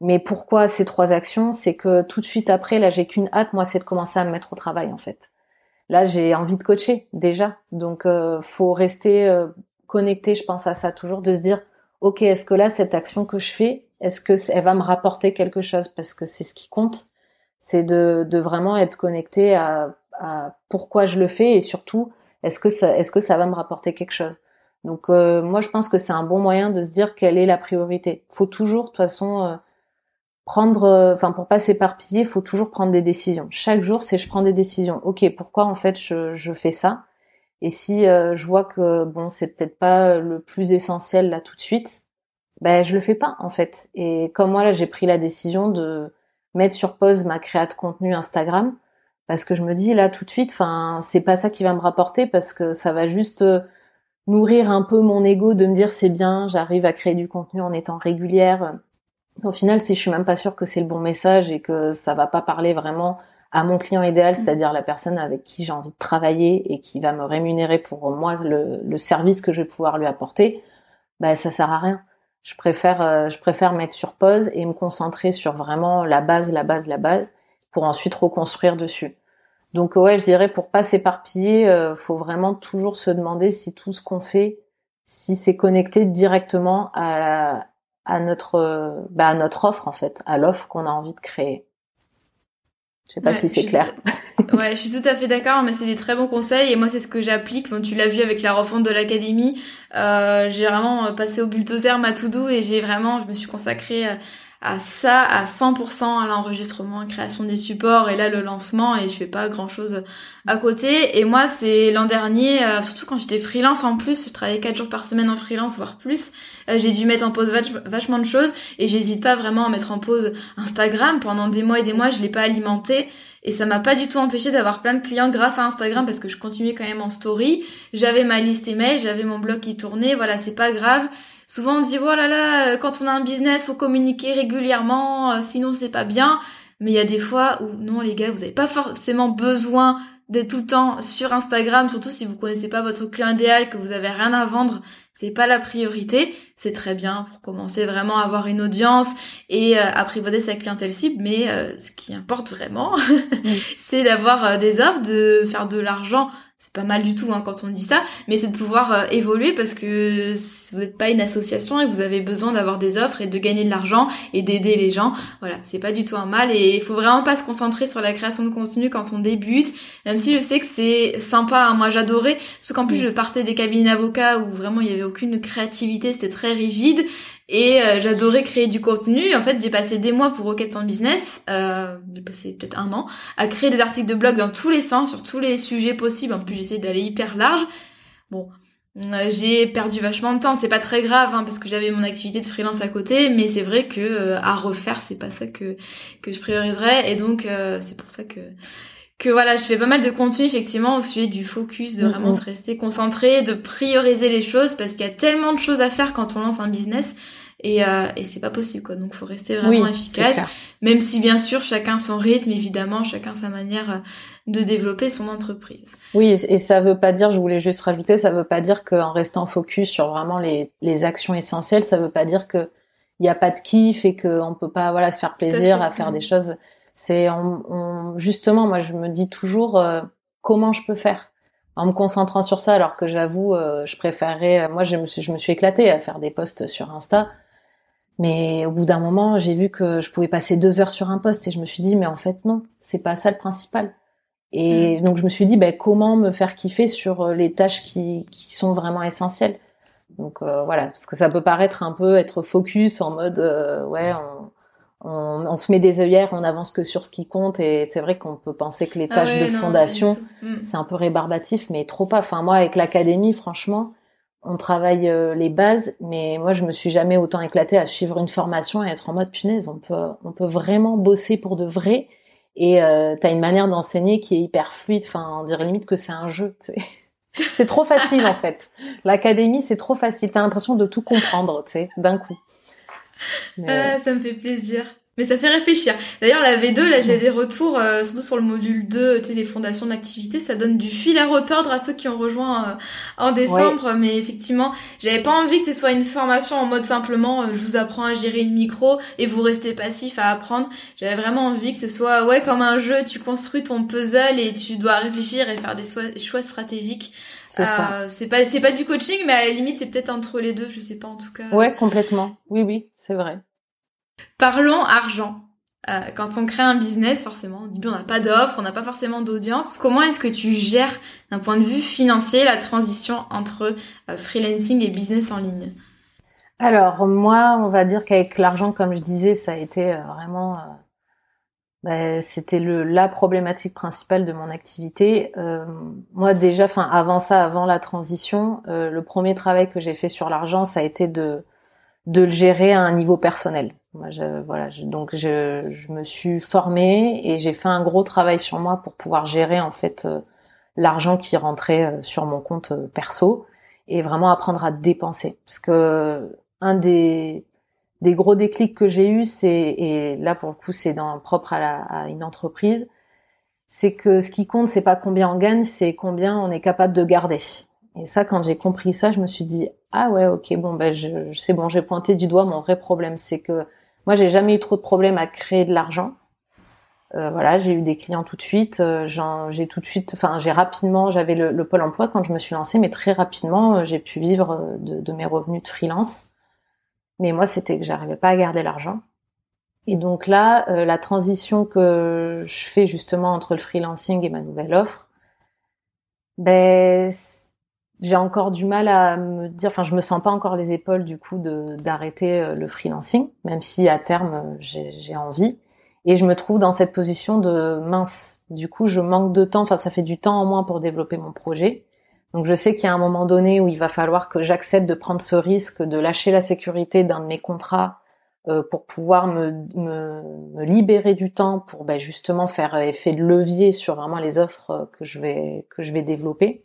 Mais pourquoi ces trois actions? C'est que tout de suite après, là, j'ai qu'une hâte, moi, c'est de commencer à me mettre au travail, en fait. Là, j'ai envie de coacher déjà, donc euh, faut rester euh, connecté, je pense à ça toujours, de se dire, ok, est-ce que là, cette action que je fais, est-ce que elle va me rapporter quelque chose? Parce que c'est ce qui compte, c'est de, vraiment être connecté à, pourquoi je le fais et surtout, est-ce que ça, est-ce que ça va me rapporter quelque chose? Donc euh, moi, je pense que c'est un bon moyen de se dire quelle est la priorité. Faut toujours, de toute façon, euh, prendre, euh, enfin pour pas s'éparpiller, il faut toujours prendre des décisions. Chaque jour, c'est je prends des décisions. Ok, pourquoi en fait je, je fais ça? Et si euh, je vois que bon, c'est peut-être pas le plus essentiel là tout de suite, ben je le fais pas en fait. Et comme moi là, j'ai pris la décision de mettre sur pause ma créa de contenu Instagram parce que je me dis là tout de suite, enfin c'est pas ça qui va me rapporter parce que ça va juste euh, nourrir un peu mon ego de me dire c'est bien, j'arrive à créer du contenu en étant régulière. Au final, si je suis même pas sûre que c'est le bon message et que ça va pas parler vraiment à mon client idéal, mm. c'est-à-dire la personne avec qui j'ai envie de travailler et qui va me rémunérer pour moi le, service que je vais pouvoir lui apporter, bah ça sert à rien. Je préfère euh, je préfère mettre sur pause et me concentrer sur vraiment la base, la base, la base pour ensuite reconstruire dessus. Donc ouais, je dirais pour pas s'éparpiller, euh, faut vraiment toujours se demander si tout ce qu'on fait, si c'est connecté directement à, la, à notre euh, bah, à notre offre en fait, à l'offre qu'on a envie de créer. Je sais pas si c'est clair. ouais, je suis tout à fait d'accord, mais c'est des très bons conseils et moi c'est ce que j'applique. Bon, tu l'as vu avec la refonte de l'académie, euh, j'ai vraiment passé au bulldozer ma to do et j'ai vraiment, je me suis consacrée à ça à 100% à l'enregistrement, création des supports et là le lancement et je fais pas grand chose à côté. Et moi c'est l'an dernier, euh, surtout quand j'étais freelance en plus, je travaillais 4 jours par semaine en freelance voire plus, euh, j'ai dû mettre en pause vachement de choses et j'hésite pas vraiment à mettre en pause Instagram. Pendant des mois et des mois je l'ai pas alimenté. Et ça m'a pas du tout empêché d'avoir plein de clients grâce à Instagram parce que je continuais quand même en story. J'avais ma liste email, j'avais mon blog qui tournait. Voilà, c'est pas grave. Souvent on dit oh là là, euh, quand on a un business, faut communiquer régulièrement, euh, sinon c'est pas bien. Mais il y a des fois où non les gars, vous n'avez pas forcément besoin d'être tout le temps sur Instagram, surtout si vous connaissez pas votre client idéal, que vous avez rien à vendre, c'est pas la priorité. C'est très bien pour commencer vraiment à avoir une audience et euh, apprivoiser sa clientèle cible, mais ce qui importe vraiment, c'est d'avoir des offres, de faire de l'argent c'est pas mal du tout hein, quand on dit ça, mais c'est de pouvoir euh, évoluer parce que vous n'êtes pas une association et vous avez besoin d'avoir des offres et de gagner de l'argent et d'aider les gens. Voilà, c'est pas du tout un mal et il faut vraiment pas se concentrer sur la création de contenu quand on débute, même si je sais que c'est sympa. Hein. Moi, j'adorais, parce qu'en plus je partais des cabines d'avocats où vraiment il y avait aucune créativité, c'était très rigide et euh, j'adorais créer du contenu. En fait, j'ai passé des mois pour Rocket en business, euh, j'ai passé peut-être un an, à créer des articles de blog dans tous les sens, sur tous les sujets possibles. En plus, j'essaie d'aller hyper large. Bon, euh, j'ai perdu vachement de temps. C'est pas très grave, hein, parce que j'avais mon activité de freelance à côté, mais c'est vrai que euh, à refaire, c'est pas ça que que je prioriserais. Et donc, c'est pour ça que que voilà, je fais pas mal de contenu effectivement au sujet du focus, de vraiment se rester concentré, de prioriser les choses, parce qu'il y a tellement de choses à faire quand on lance un business et, euh, et c'est pas possible quoi. Donc faut rester vraiment efficace. même si bien sûr chacun son rythme évidemment chacun sa manière euh, de développer son entreprise. Oui et ça veut pas dire je voulais juste rajouter ça veut pas dire qu'en restant focus sur vraiment les, les actions essentielles ça veut pas dire que il y a pas de kiff et qu'on peut pas voilà se faire plaisir à, faire des choses. C'est on, justement moi je me dis toujours euh, comment je peux faire en me concentrant sur ça alors que j'avoue euh, je préférerais moi je me suis je me suis éclatée à faire des posts sur Insta mais au bout d'un moment, j'ai vu que je pouvais passer deux heures sur un poste et je me suis dit, mais en fait, non, c'est pas ça le principal. Et mm. donc, je me suis dit, ben, comment me faire kiffer sur euh, les tâches qui, qui sont vraiment essentielles. Donc, euh, voilà, parce que ça peut paraître un peu être focus en mode, euh, ouais, on, on, on, se met des œillères, on avance que sur ce qui compte. Et c'est vrai qu'on peut penser que les ah tâches de fondation, mm. c'est un peu rébarbatif, mais trop pas. Enfin, moi, avec l'académie, franchement, on travaille euh, les bases, mais moi je me suis jamais autant éclatée à suivre une formation et être en mode punaise, on peut on peut vraiment bosser pour de vrai et euh, t'as une manière d'enseigner qui est hyper fluide, enfin on dirait limite que c'est un jeu. C'est trop facile en fait. L'académie c'est trop facile, t'as l'impression de tout comprendre, tu sais, d'un coup. Ah, ça me fait plaisir. Mais ça fait réfléchir. D'ailleurs, la V2, là, j'ai des retours, euh, surtout sur le module 2, tu sais, les fondations d'activité, ça donne du fil à retordre à ceux qui ont rejoint euh, en décembre. Mais effectivement, j'avais pas envie que ce soit une formation en mode simplement, euh, je vous apprends à gérer une micro et vous restez passif à apprendre. J'avais vraiment envie que ce soit, ouais, comme un jeu, tu construis ton puzzle et tu dois réfléchir et faire des choix, stratégiques. C'est ça. C'est pas, c'est pas du coaching, mais à la limite, c'est peut-être entre les deux, je sais pas en tout cas. Ouais, complètement. Oui, oui, c'est vrai. Parlons argent. Euh, quand on crée un business, forcément, on n'a pas d'offre, on n'a pas forcément d'audience. Comment est-ce que tu gères d'un point de vue financier la transition entre euh, freelancing et business en ligne? Alors moi, on va dire qu'avec l'argent, comme je disais, ça a été vraiment bah, c'était la problématique principale de mon activité. Euh, moi déjà, avant ça, avant la transition, euh, le premier travail que j'ai fait sur l'argent, ça a été de le gérer à un niveau personnel. Moi, je, voilà, donc je, je me suis formée et j'ai fait un gros travail sur moi pour pouvoir gérer en fait euh, l'argent qui rentrait euh, sur mon compte perso et vraiment apprendre à dépenser. Parce que un des des gros déclics que j'ai eus, c'est et là pour le coup c'est dans propre à, la, à une entreprise, c'est que ce qui compte c'est pas combien on gagne, c'est combien on est capable de garder. Et ça, quand j'ai compris ça, je me suis dit ah ouais ok bon ben je, c'est bon j'ai pointé du doigt mon vrai problème, c'est que moi j'ai jamais eu trop de problèmes à créer de l'argent. Euh, voilà, j'ai eu des clients tout de suite. Euh, j'ai tout de suite, enfin, j'ai rapidement, j'avais le, le, pôle emploi quand je me suis lancée, mais très rapidement, euh, j'ai pu vivre de, mes revenus de freelance. Mais moi, c'était que j'arrivais pas à garder l'argent. Et donc là, la transition que je fais justement entre le freelancing et ma nouvelle offre, ben j'ai encore du mal à me dire, enfin je me sens pas encore les épaules du coup d'arrêter euh, le freelancing, même si à terme j'ai envie. Et je me trouve dans cette position de mince. Du coup, je manque de temps, enfin ça fait du temps en moins pour développer mon projet. Donc je sais qu'il y a un moment donné où il va falloir que j'accepte de prendre ce risque de lâcher la sécurité d'un de mes contrats euh, pour pouvoir me, me, me, libérer du temps pour ben, justement faire effet de levier sur vraiment les offres que je vais que je vais développer.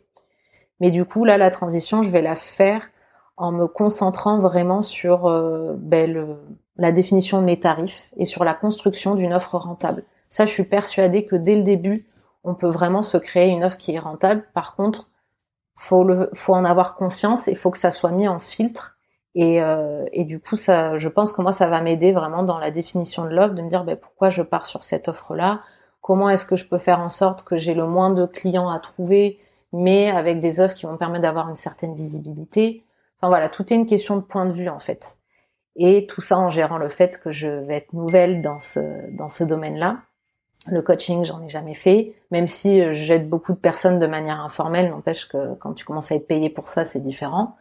Mais du coup là la transition je vais la faire en me concentrant vraiment sur euh, ben, la définition de mes tarifs et sur la construction d'une offre rentable. Ça je suis persuadée que dès le début on peut vraiment se créer une offre qui est rentable. Par contre faut faut en avoir conscience et faut que ça soit mis en filtre. Et, euh, du coup, je pense que moi, ça va m'aider vraiment dans la définition de l'offre, de me dire ben, pourquoi je pars sur cette offre-là, comment est-ce que je peux faire en sorte que j'ai le moins de clients à trouver, mais avec des offres qui vont me permettre d'avoir une certaine visibilité. Enfin voilà, tout est une question de point de vue en fait. Et tout ça en gérant le fait que je vais être nouvelle dans ce, dans ce domaine-là. Le coaching, j'en ai jamais fait, même si euh, j'aide beaucoup de personnes de manière informelle, n'empêche que quand tu commences à être payé pour ça, c'est différent.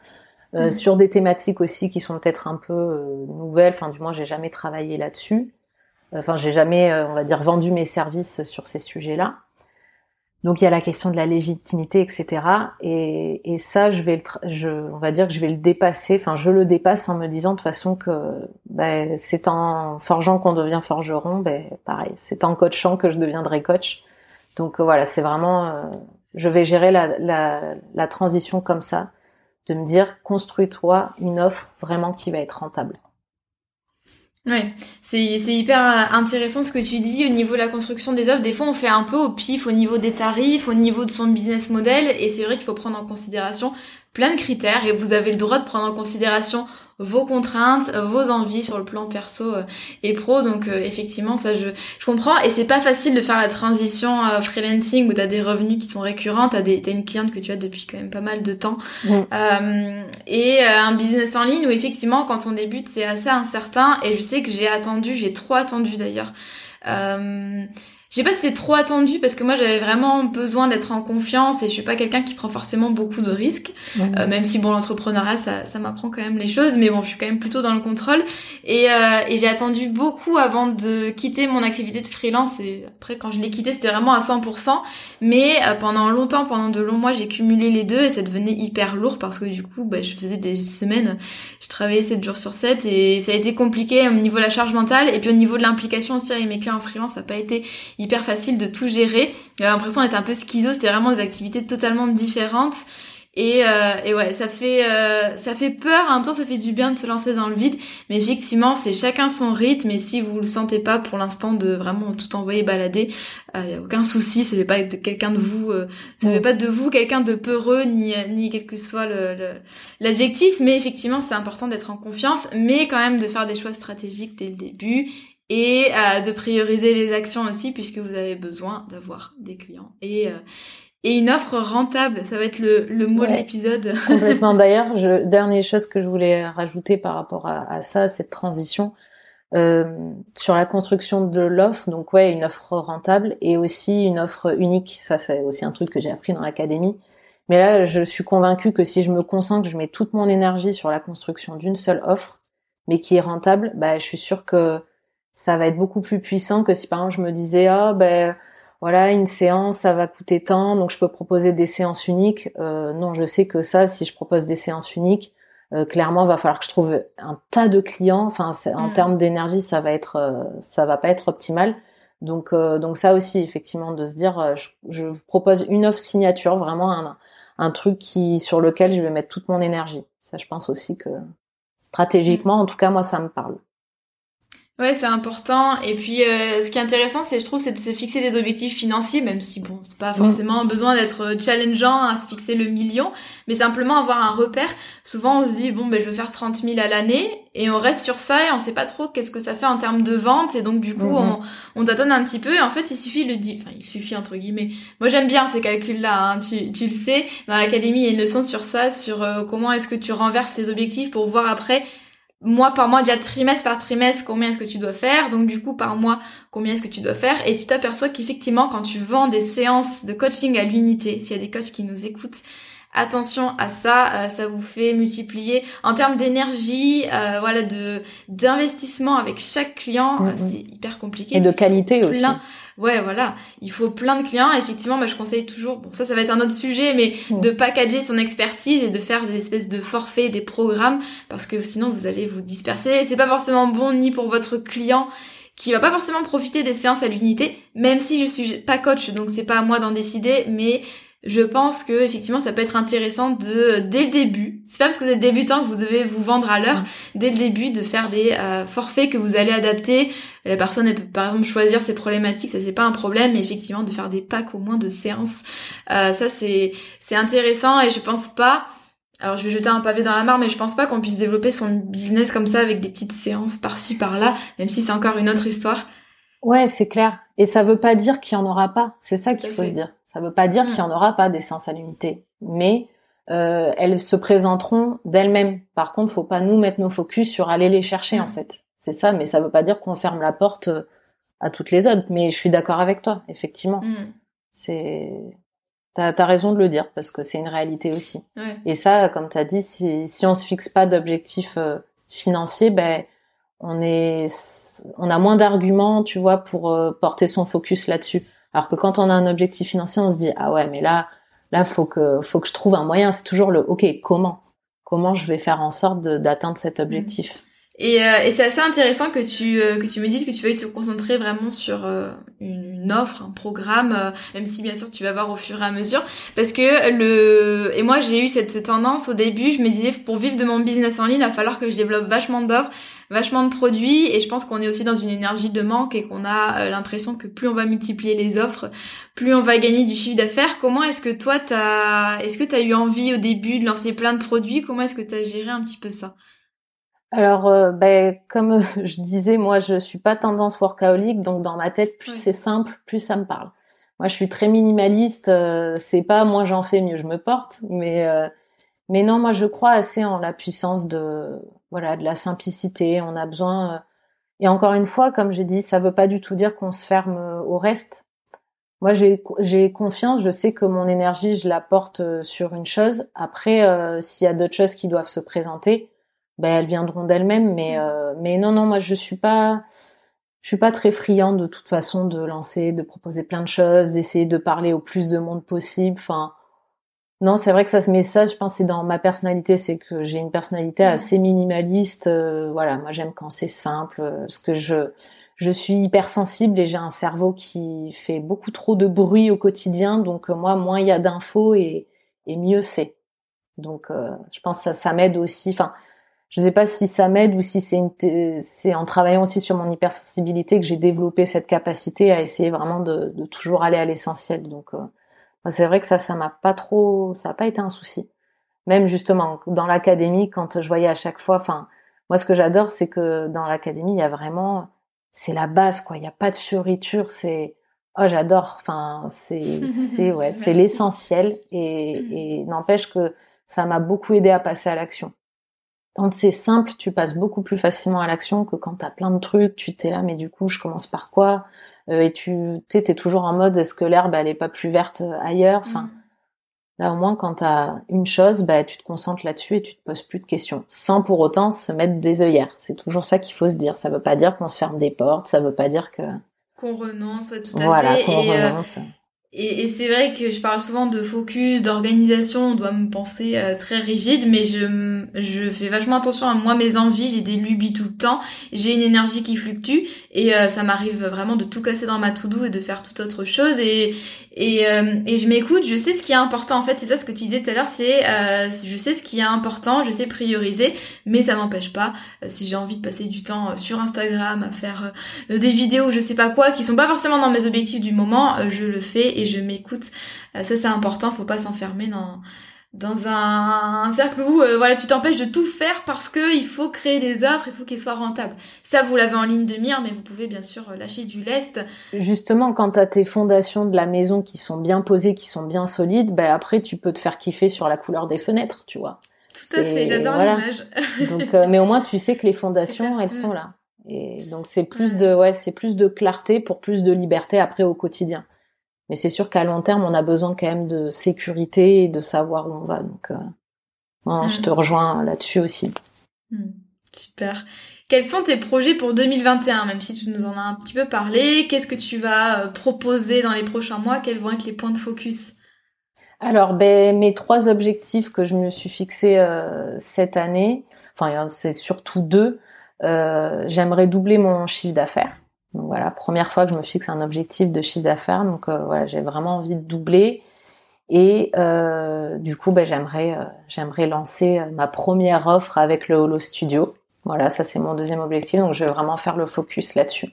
Euh, mm. Sur des thématiques aussi qui sont peut-être un peu euh, nouvelles, enfin du moins j'ai jamais travaillé là-dessus. Enfin j'ai jamais, on va dire, vendu mes services sur ces sujets-là. Donc il y a la question de la légitimité, etc. Et, et ça, je vais, le je, on va dire que je vais le dépasser. Enfin, je le dépasse en me disant de toute façon que ben, c'est en forgeant qu'on devient forgeron. Ben, pareil, c'est en coachant que je deviendrai coach. Donc voilà, c'est vraiment, euh, je vais gérer la, la, la transition comme ça, de me dire construis-toi une offre vraiment qui va être rentable. Ouais, c'est hyper euh, intéressant ce que tu dis au niveau de la construction des offres. Des fois, on fait un peu au pif au niveau des tarifs, au niveau de son business model, et c'est vrai qu'il faut prendre en considération plein de critères, et vous avez le droit de prendre en considération vos contraintes, vos envies sur le plan perso euh, et pro. Donc euh, effectivement, ça je, je comprends. Et c'est pas facile de faire la transition euh, freelancing où t'as des revenus qui sont récurrents, t'as des, t'as une cliente que tu as depuis quand même pas mal de temps, et un business en ligne où effectivement quand on débute c'est assez incertain. Et je sais que j'ai attendu, j'ai trop attendu d'ailleurs. Je sais pas si c'est trop attendu parce que moi j'avais vraiment besoin d'être en confiance et je suis pas quelqu'un qui prend forcément beaucoup de risques, euh, même si bon l'entrepreneuriat ça, ça m'apprend quand même les choses, mais bon je suis quand même plutôt dans le contrôle. Et, euh, et j'ai attendu beaucoup avant de quitter mon activité de freelance et après quand je l'ai quitté c'était vraiment à 100%, mais euh, pendant longtemps, pendant de longs mois j'ai cumulé les deux et ça devenait hyper lourd parce que du coup bah, je faisais des semaines, je travaillais 7 jours sur 7 et ça a été compliqué au niveau de la charge mentale et puis au niveau de l'implication aussi avec mes clients en freelance ça n'a pas été hyper facile de tout gérer. J'avais l'impression d'être un peu schizo, c'était vraiment des activités totalement différentes. Et, euh, et ouais, ça fait euh, ça fait peur, en même temps ça fait du bien de se lancer dans le vide, mais effectivement c'est chacun son rythme. Et si vous le sentez pas pour l'instant de vraiment tout envoyer balader, il euh, a aucun souci, ça fait pas de quelqu'un de vous, euh, ça fait pas de vous quelqu'un de peureux ni ni quel que soit le l'adjectif, mais effectivement c'est important d'être en confiance, mais quand même de faire des choix stratégiques dès le début et euh, de prioriser les actions aussi puisque vous avez besoin d'avoir des clients et euh, et une offre rentable, ça va être le, le mot de l'épisode. Complètement. D'ailleurs, je, dernière chose que je voulais rajouter par rapport à, à ça, cette transition euh, sur la construction de l'offre. Donc ouais, une offre rentable et aussi une offre unique. Ça, c'est aussi un truc que j'ai appris dans l'académie. Mais là, je suis convaincue que si je me concentre, je mets toute mon énergie sur la construction d'une seule offre, mais qui est rentable, bah, je suis sûre que ça va être beaucoup plus puissant que si par exemple je me disais, ah, ben, voilà, une séance, ça va coûter tant, donc je peux proposer des séances uniques. Euh, non, je sais que ça, si je propose des séances uniques, euh, clairement, il va falloir que je trouve un tas de clients. Enfin, en mm. termes d'énergie, ça va être, euh, ça va pas être optimal. Donc, euh, donc ça aussi, effectivement, de se dire, je, je propose une offre signature, vraiment un, un truc qui sur lequel je vais mettre toute mon énergie. Ça, je pense aussi que stratégiquement, en tout cas, moi, ça me parle. Ouais, c'est important. Et puis, euh, ce qui est intéressant, c'est, je trouve, c'est de se fixer des objectifs financiers, même si bon, c'est pas forcément besoin d'être challengeant à se fixer le million, mais simplement avoir un repère. Souvent, on se dit bon, ben, je veux faire 30 000 à l'année, et on reste sur ça et on sait pas trop qu'est-ce que ça fait en termes de vente, et donc du coup, mhm. on, on tâtonne un petit peu. Et en fait, il suffit le dire, enfin, il suffit entre guillemets. Moi, j'aime bien ces calculs-là. Hein, tu, tu le sais. Dans l'académie, il y a une leçon sur ça, sur euh, comment est-ce que tu renverses tes objectifs pour voir après mois par mois, déjà trimestre par trimestre, combien est-ce que tu dois faire? Donc du coup, par mois, combien est-ce que tu dois faire? Et tu t'aperçois qu'effectivement, quand tu vends des séances de coaching à l'unité, s'il y a des coachs qui nous écoutent, attention à ça, euh, ça vous fait multiplier en termes d'énergie, euh, voilà, de d'investissement avec chaque client, mm, mm. c'est hyper compliqué. Et de qualité aussi. Ouais, voilà, il faut plein de clients. Effectivement, moi je conseille toujours, bon ça ça va être un autre sujet, mais de packager son expertise et de faire des espèces de forfaits, des programmes, parce que sinon vous allez vous disperser. C'est pas forcément bon ni pour votre client qui va pas forcément profiter des séances à l'unité, même si je suis pas coach, donc c'est pas à moi d'en décider, mais je pense que effectivement ça peut être intéressant de dès le début c'est pas parce que vous êtes débutant que vous devez vous vendre à l'heure dès le début de faire des euh, forfaits que vous allez adapter. La personne elle peut par exemple choisir ses problématiques ça c'est pas un problème mais effectivement de faire des packs au moins de séances. Euh, ça c'est c'est intéressant et je pense pas alors je vais jeter un pavé dans la mare mais je pense pas qu'on puisse développer son business comme ça avec des petites séances par-ci par-là même si c'est encore une autre histoire. Ouais c'est clair. Et ça veut pas dire qu'il y en aura pas. C'est ça qu'il faut se dire ça ne veut pas dire qu'il n'y en mm. aura pas des séances à l'unité, mais euh, elles se présenteront d'elles-mêmes. Par contre, faut pas nous mettre nos focus sur aller les chercher en mm. fait. C'est ça, mais ça veut pas dire qu'on ferme la porte euh, à toutes les autres. Mais je suis d'accord avec toi, effectivement. Mm. C'est T'as as raison de le dire parce que c'est une réalité aussi. Et ça, comme tu as dit, si, si on se fixe pas d'objectifs euh, financiers, ben on est, on a moins d'arguments, tu vois, pour porter son focus là-dessus. Alors que quand on a un objectif financier, on se dit ah ouais, mais là, là faut que faut que je trouve un moyen. C'est toujours le ok, comment? Comment je vais faire en sorte d'atteindre cet objectif? Et, euh, et c'est assez intéressant que tu euh, que tu me dises que tu veuilles te concentrer vraiment sur euh, une, offre, un programme, même si bien sûr tu vas voir au fur et à mesure, parce que le et moi j'ai eu cette tendance au début, je me disais pour vivre de mon business en ligne, il va falloir que je développe vachement d'offres, vachement de produits, et je pense qu'on est aussi dans une énergie de manque et qu'on a l'impression que plus on va multiplier les offres, plus on va gagner du chiffre d'affaires. Comment est-ce que toi t'as est-ce que t'as eu envie au début de lancer plein de produits? Comment est-ce que t'as géré un petit peu ça? Alors, euh, ben, comme je disais, moi, je suis pas tendance workaholic, donc dans ma tête, plus c'est simple, plus ça me parle. Moi, je suis très minimaliste. Euh, c'est pas moi j'en fais mieux je me porte, mais euh, mais non, moi, je crois assez en la puissance de voilà de la simplicité. On a besoin. et encore une fois, comme j'ai dit, ça veut pas du tout dire qu'on se ferme au reste. Moi, j'ai confiance. Je sais que mon énergie, je la porte sur une chose. Après, s'il y a d'autres choses qui doivent se présenter ben elles viendront d'elles-mêmes. Mais mm. euh, mais non non moi je suis pas je suis pas très friande de toute façon de lancer, de proposer plein de choses, d'essayer de parler au plus de monde possible. Enfin non c'est vrai que ça se met ça je pense c'est dans ma personnalité c'est que j'ai une personnalité assez minimaliste. Euh, voilà moi j'aime quand c'est simple parce que je je suis hypersensible et j'ai un cerveau qui fait beaucoup trop de bruit au quotidien. Donc moi, moins il y a d'infos et, et mieux c'est. Donc euh, je pense que ça, ça m'aide aussi. Enfin, je sais pas si ça m'aide ou si c'est c'est en travaillant aussi sur mon hypersensibilité que j'ai développé cette capacité à essayer vraiment de, de toujours aller à l'essentiel. Donc euh, c'est vrai que ça ça m'a pas trop ça a pas été un souci. Même justement dans l'académie quand je voyais à chaque fois enfin moi ce que j'adore c'est que dans l'académie il y a vraiment c'est la base quoi, il y a pas de fioriture, c'est oh j'adore. Enfin c'est c'est ouais, c'est l'essentiel et, et n'empêche que ça m'a beaucoup aidé à passer à l'action. Quand c'est simple, tu passes beaucoup plus facilement à l'action que quand t'as plein de trucs, tu t'es là, mais du coup, je commence par quoi? Et tu t'es toujours en mode, est-ce que l'herbe, elle est pas plus verte euh, ailleurs? Enfin, Là, au moins, quand tu as une chose, bah, tu te concentres là-dessus et tu te poses plus de questions, sans pour autant se mettre des œillères. C'est toujours ça qu'il faut se dire. Ça veut pas dire qu'on se ferme des portes, ça veut pas dire que qu'on renonce, tout à voilà, fait. Qu'on euh, renonce. Et, et c'est vrai que je parle souvent de focus, d'organisation, on doit me penser euh, très rigide, mais je, je fais vachement attention à moi, mes envies, j'ai des lubies tout le temps, j'ai une énergie qui fluctue, et euh, ça m'arrive vraiment de tout casser dans ma to-do et de faire toute autre chose, et, et, euh, et je m'écoute, je sais ce qui est important, en fait, c'est ça ce que tu disais tout à l'heure, c'est je sais ce qui est important, je sais prioriser, mais ça m'empêche pas, si j'ai envie de passer du temps sur Instagram à faire des vidéos, je sais pas quoi, qui sont pas forcément dans mes objectifs du moment, je le fais, et je m'écoute. Euh, ça c'est important, faut pas s'enfermer dans dans un, cercle où euh, voilà tu t'empêches de tout faire parce que il faut créer des offres, il faut qu'elles soient rentables. Ça vous l'avez en ligne de mire, mais vous pouvez bien sûr lâcher du lest. Justement, quand tu as tes fondations de la maison qui sont bien posées, qui sont bien solides, ben après tu peux te faire kiffer sur la couleur des fenêtres, tu vois. Tout à fait, j'adore l'image. donc, euh, mais au moins tu sais que les fondations elles sont là. Et donc c'est plus de ouais, c'est plus de clarté pour plus de liberté après au quotidien. Mais c'est sûr qu'à long terme, on a besoin quand même de sécurité et de savoir où on va. Donc, euh, je te mm. rejoins là-dessus aussi. Mm. Super. Quels sont tes projets pour 2021, même si tu nous en as un petit peu parlé Qu'est-ce que tu vas euh, proposer dans les prochains mois? Quels vont être les points de focus? Alors, ben, mes trois objectifs que je me suis fixés euh, cette année, enfin, c'est surtout deux. Euh, J'aimerais doubler mon chiffre d'affaires. Donc voilà, première fois que je me fixe un objectif de chiffre d'affaires. Donc euh, voilà, j'ai vraiment envie de doubler. Et euh, du coup, ben, j'aimerais euh, j'aimerais lancer ma première offre avec le Holo Studio. Voilà, ça c'est mon deuxième objectif. Donc je vais vraiment faire le focus là-dessus.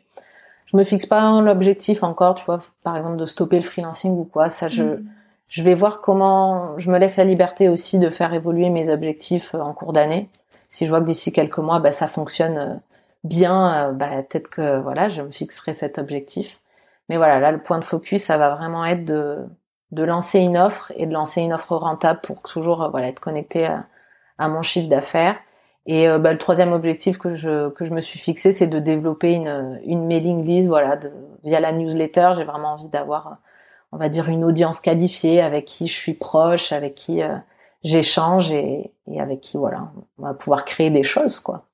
Je me fixe pas l'objectif encore, tu vois, par exemple de stopper le freelancing ou quoi. Ça, je mm. je vais voir comment. Je me laisse la liberté aussi de faire évoluer mes objectifs en cours d'année. Si je vois que d'ici quelques mois, ben, ça fonctionne bien, euh, bah, peut-être que voilà, je me fixerai cet objectif. Mais voilà, là, le point de focus, ça va vraiment être de, de lancer une offre et de lancer une offre rentable pour toujours euh, voilà être connecté à, mon chiffre d'affaires. Et euh, bah, le troisième objectif que je que je me suis fixé, c'est de développer une une mailing list, voilà, de, via la newsletter. J'ai vraiment envie d'avoir, on va dire, une audience qualifiée avec qui je suis proche, avec qui j'échange et, et avec qui voilà, on va pouvoir créer des choses, quoi.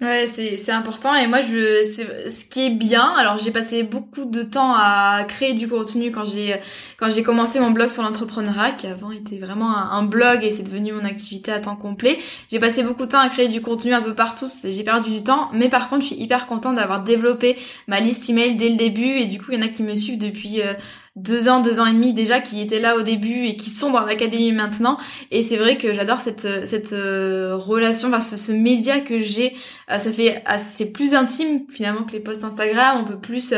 Ouais, c'est important et moi je ce qui est bien. Alors j'ai passé beaucoup de temps à créer du contenu quand j'ai quand j'ai commencé mon blog sur l'entrepreneuriat qui avant était vraiment un, blog et c'est devenu mon activité à temps complet. J'ai passé beaucoup de temps à créer du contenu un peu partout, j'ai perdu du temps, mais par contre, je suis hyper contente d'avoir développé ma liste email dès le début et du coup, il y en a qui me suivent depuis euh, deux ans, deux ans et demi déjà qui étaient là au début et qui sont dans l'académie maintenant. Et c'est vrai que j'adore cette cette euh, relation, enfin ce, ce média que j'ai. Euh, ça fait assez plus intime finalement que les posts Instagram. On peut plus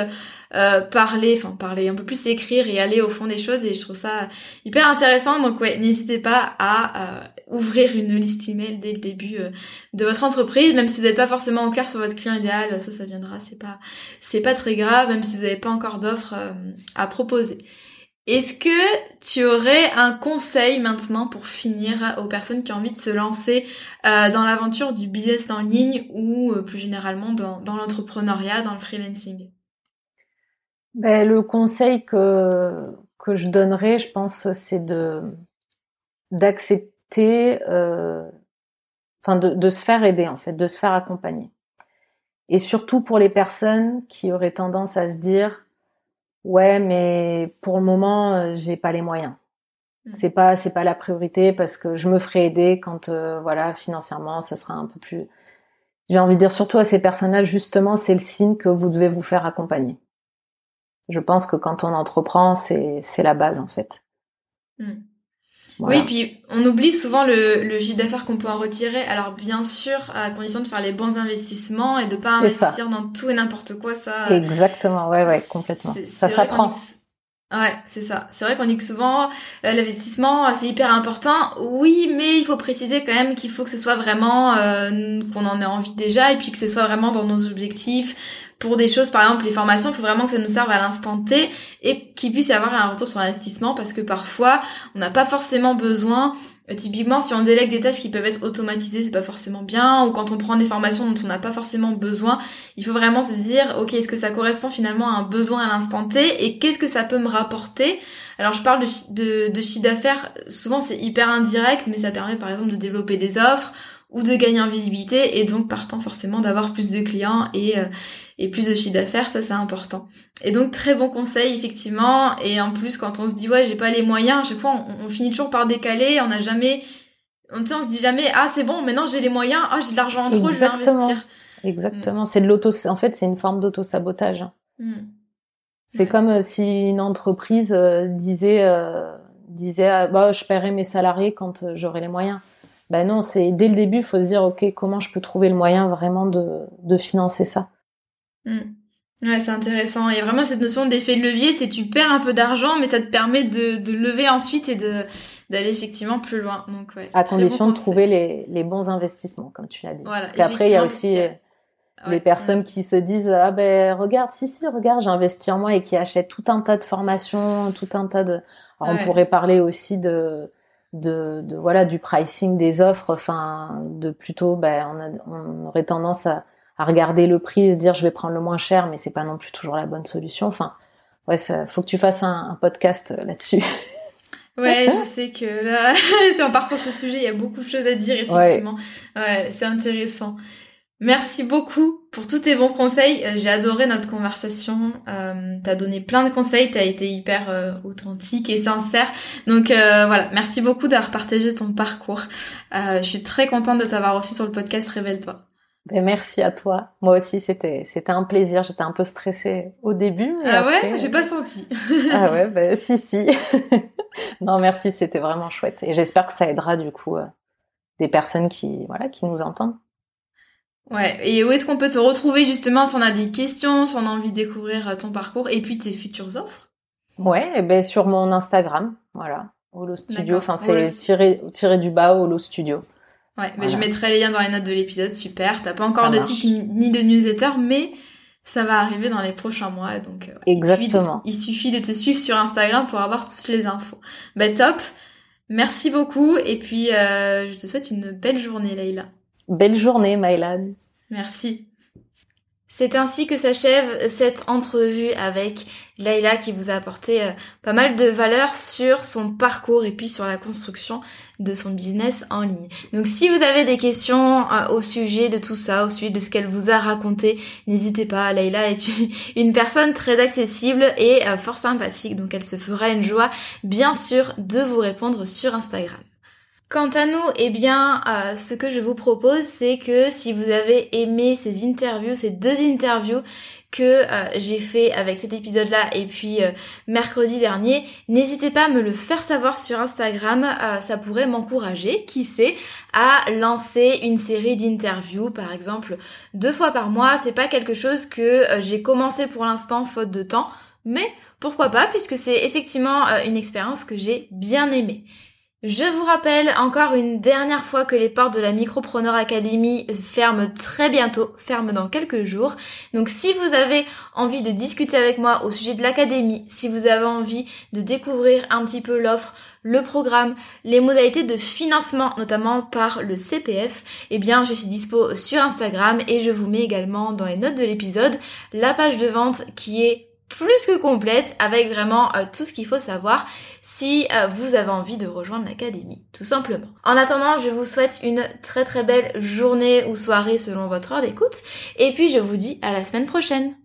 euh, parler, enfin parler, un peu plus écrire et aller au fond des choses et je trouve ça hyper intéressant. Donc ouais, n'hésitez pas à euh, ouvrir une liste email dès le début euh, de votre entreprise, même si vous n'êtes pas forcément au clair sur votre client idéal, ça ça viendra, c'est pas c'est pas très grave, même si vous n'avez pas encore d'offres à proposer. Est-ce que tu aurais un conseil maintenant pour finir aux personnes qui ont envie de se lancer dans l'aventure du business en ligne ou plus généralement dans, dans l'entrepreneuriat, dans le freelancing? Ben, Le conseil que, que je donnerais, je pense, c'est de d'accepter, euh, enfin de, de se faire aider en fait, de se faire accompagner. Et surtout pour les personnes qui auraient tendance à se dire ouais mais pour le moment euh, j'ai pas les moyens. Mmh. C'est pas c'est pas la priorité parce que je me ferai aider quand euh, voilà financièrement ça sera un peu plus. J'ai envie de dire surtout à ces personnes-là justement c'est le signe que vous devez vous faire accompagner je pense que quand on entreprend, c'est la base en fait. Oui, puis on oublie souvent le, le chiffre d'affaires qu'on peut en retirer. Alors bien sûr, à condition de faire les bons investissements et de pas investir dans tout et n'importe quoi, ça. Exactement, ouais, ouais, complètement. Ça s'apprend. Ouais, c'est ça. C'est vrai qu'on dit que souvent euh, l'investissement c'est hyper important. Oui, mais il faut préciser quand même qu'il faut que ce soit vraiment euh, qu'on en ait envie déjà et puis que ce soit vraiment dans nos objectifs, pour des choses, par exemple les formations, il faut vraiment que ça nous serve à l'instant T et qu'il puisse y avoir un retour sur investissement parce que parfois on n'a pas forcément besoin. Euh, typiquement, si on délègue des tâches qui peuvent être automatisées, c'est pas forcément bien, ou quand on prend des formations dont on n'a pas forcément besoin, il faut vraiment se dire, ok, est-ce que ça correspond finalement à un besoin à l'instant T, et qu'est-ce que ça peut me rapporter? Alors, je parle de, de, chiffre d'affaires, souvent c'est hyper indirect, mais ça permet par exemple de développer des offres, ou de gagner en visibilité, et donc partant forcément d'avoir plus de clients et, euh, et plus de chiffre d'affaires, ça c'est important. Et donc très bon conseil effectivement. Et en plus quand on se dit ouais j'ai pas les moyens, à chaque fois on, finit toujours par décaler, on n'a jamais, on, on se dit jamais ah c'est bon maintenant j'ai les moyens, ah j'ai de l'argent en trop, je vais investir. Exactement, c'est de l'auto, en fait c'est une forme d'auto sabotage. Hmm. C'est comme euh, si une entreprise euh, disait euh, disait bah je paierai mes salariés quand j'aurai les moyens. Ben non, c'est dès le début, il faut se dire ok comment je peux trouver le moyen vraiment de de financer ça? Mm. Ouais, c'est intéressant. Il y a vraiment cette notion d'effet de levier, c'est tu perds un peu d'argent, mais ça te permet de, de lever ensuite et de d'aller effectivement plus loin. Donc ouais. À condition de trouver les, les bons investissements, comme tu l'as dit. Parce qu'après, il y a aussi euh, les personnes qui se disent ah ben regarde, si si, regarde, j'investis en moi et qui achètent tout un tas de formations, tout un tas de. Alors, on pourrait parler aussi de de, de voilà du pricing des offres, enfin de plutôt ben on, a, on aurait tendance à à regarder le prix et se dire je vais prendre le moins cher, mais c'est pas non plus toujours la bonne solution. Enfin, ouais, ça, faut que tu fasses un, podcast euh, là-dessus. Ouais, je sais que là, si on part sur ce sujet, il y a beaucoup de choses à dire, effectivement. Ouais, c'est intéressant. Merci beaucoup pour tous tes bons conseils. Euh, j'ai adoré notre conversation. Euh, t'as donné plein de conseils. T'as été hyper euh, authentique et sincère. Donc voilà, merci beaucoup d'avoir partagé ton parcours. je suis très contente de t'avoir reçu sur le podcast Révèle-toi. Merci à toi. Moi aussi, c'était c'était un plaisir. J'étais un peu stressée au début. ah ouais, j'ai pas senti. ah ouais, ben si si. non, merci, c'était vraiment chouette. Et j'espère que ça aidera du coup euh, des personnes qui voilà qui nous entendent. Ouais. Et où est-ce qu'on peut se retrouver justement si on a des questions, si on a envie de découvrir euh, ton parcours et puis tes futures offres? Ouais, et ben sur mon Instagram, voilà, Holo Studio. Enfin, c'est tiré tiré du bas Holo Studio. Ouais, mais je mettrai les liens dans les notes de l'épisode, super. T'as pas encore de site ni de newsletter, mais ça va arriver dans les prochains mois, donc euh, exactement. Il suffit, de, te suivre sur Instagram pour avoir toutes les infos. Bah top, merci beaucoup et puis euh, je te souhaite une belle journée, Leïla. Belle journée, Mylan. Merci. C'est ainsi que s'achève cette entrevue avec Laila qui vous a apporté euh, pas mal de valeurs sur son parcours et puis sur la construction de son business en ligne. Donc si vous avez des questions euh, au sujet de tout ça, au sujet de ce qu'elle vous a raconté, n'hésitez pas. Laila est une personne très accessible et euh, fort sympathique, donc elle se fera une joie bien sûr de vous répondre sur Instagram. Quant à nous, eh bien, euh, ce que je vous propose, c'est que si vous avez aimé ces interviews, ces deux interviews que euh, j'ai fait avec cet épisode-là et puis euh, mercredi dernier, n'hésitez pas à me le faire savoir sur Instagram, ça pourrait m'encourager, qui sait, à lancer une série d'interviews, par exemple, deux fois par mois. C'est pas quelque chose que j'ai commencé pour l'instant faute de temps, mais pourquoi pas, puisque c'est effectivement une expérience que j'ai bien aimée. Je vous rappelle encore une dernière fois que les portes de la Micropreneur Academy ferment très bientôt, ferment dans quelques jours. Donc si vous avez envie de discuter avec moi au sujet de l'académie, si vous avez envie de découvrir un petit peu l'offre, le programme, les modalités de financement, notamment par le CPF, eh bien je suis dispo sur Instagram et je vous mets également dans les notes de l'épisode la page de vente qui est plus que complète avec vraiment euh, tout ce qu'il faut savoir si euh, vous avez envie de rejoindre l'académie, tout simplement. En attendant, je vous souhaite une très très belle journée ou soirée selon votre heure d'écoute et puis je vous dis à la semaine prochaine.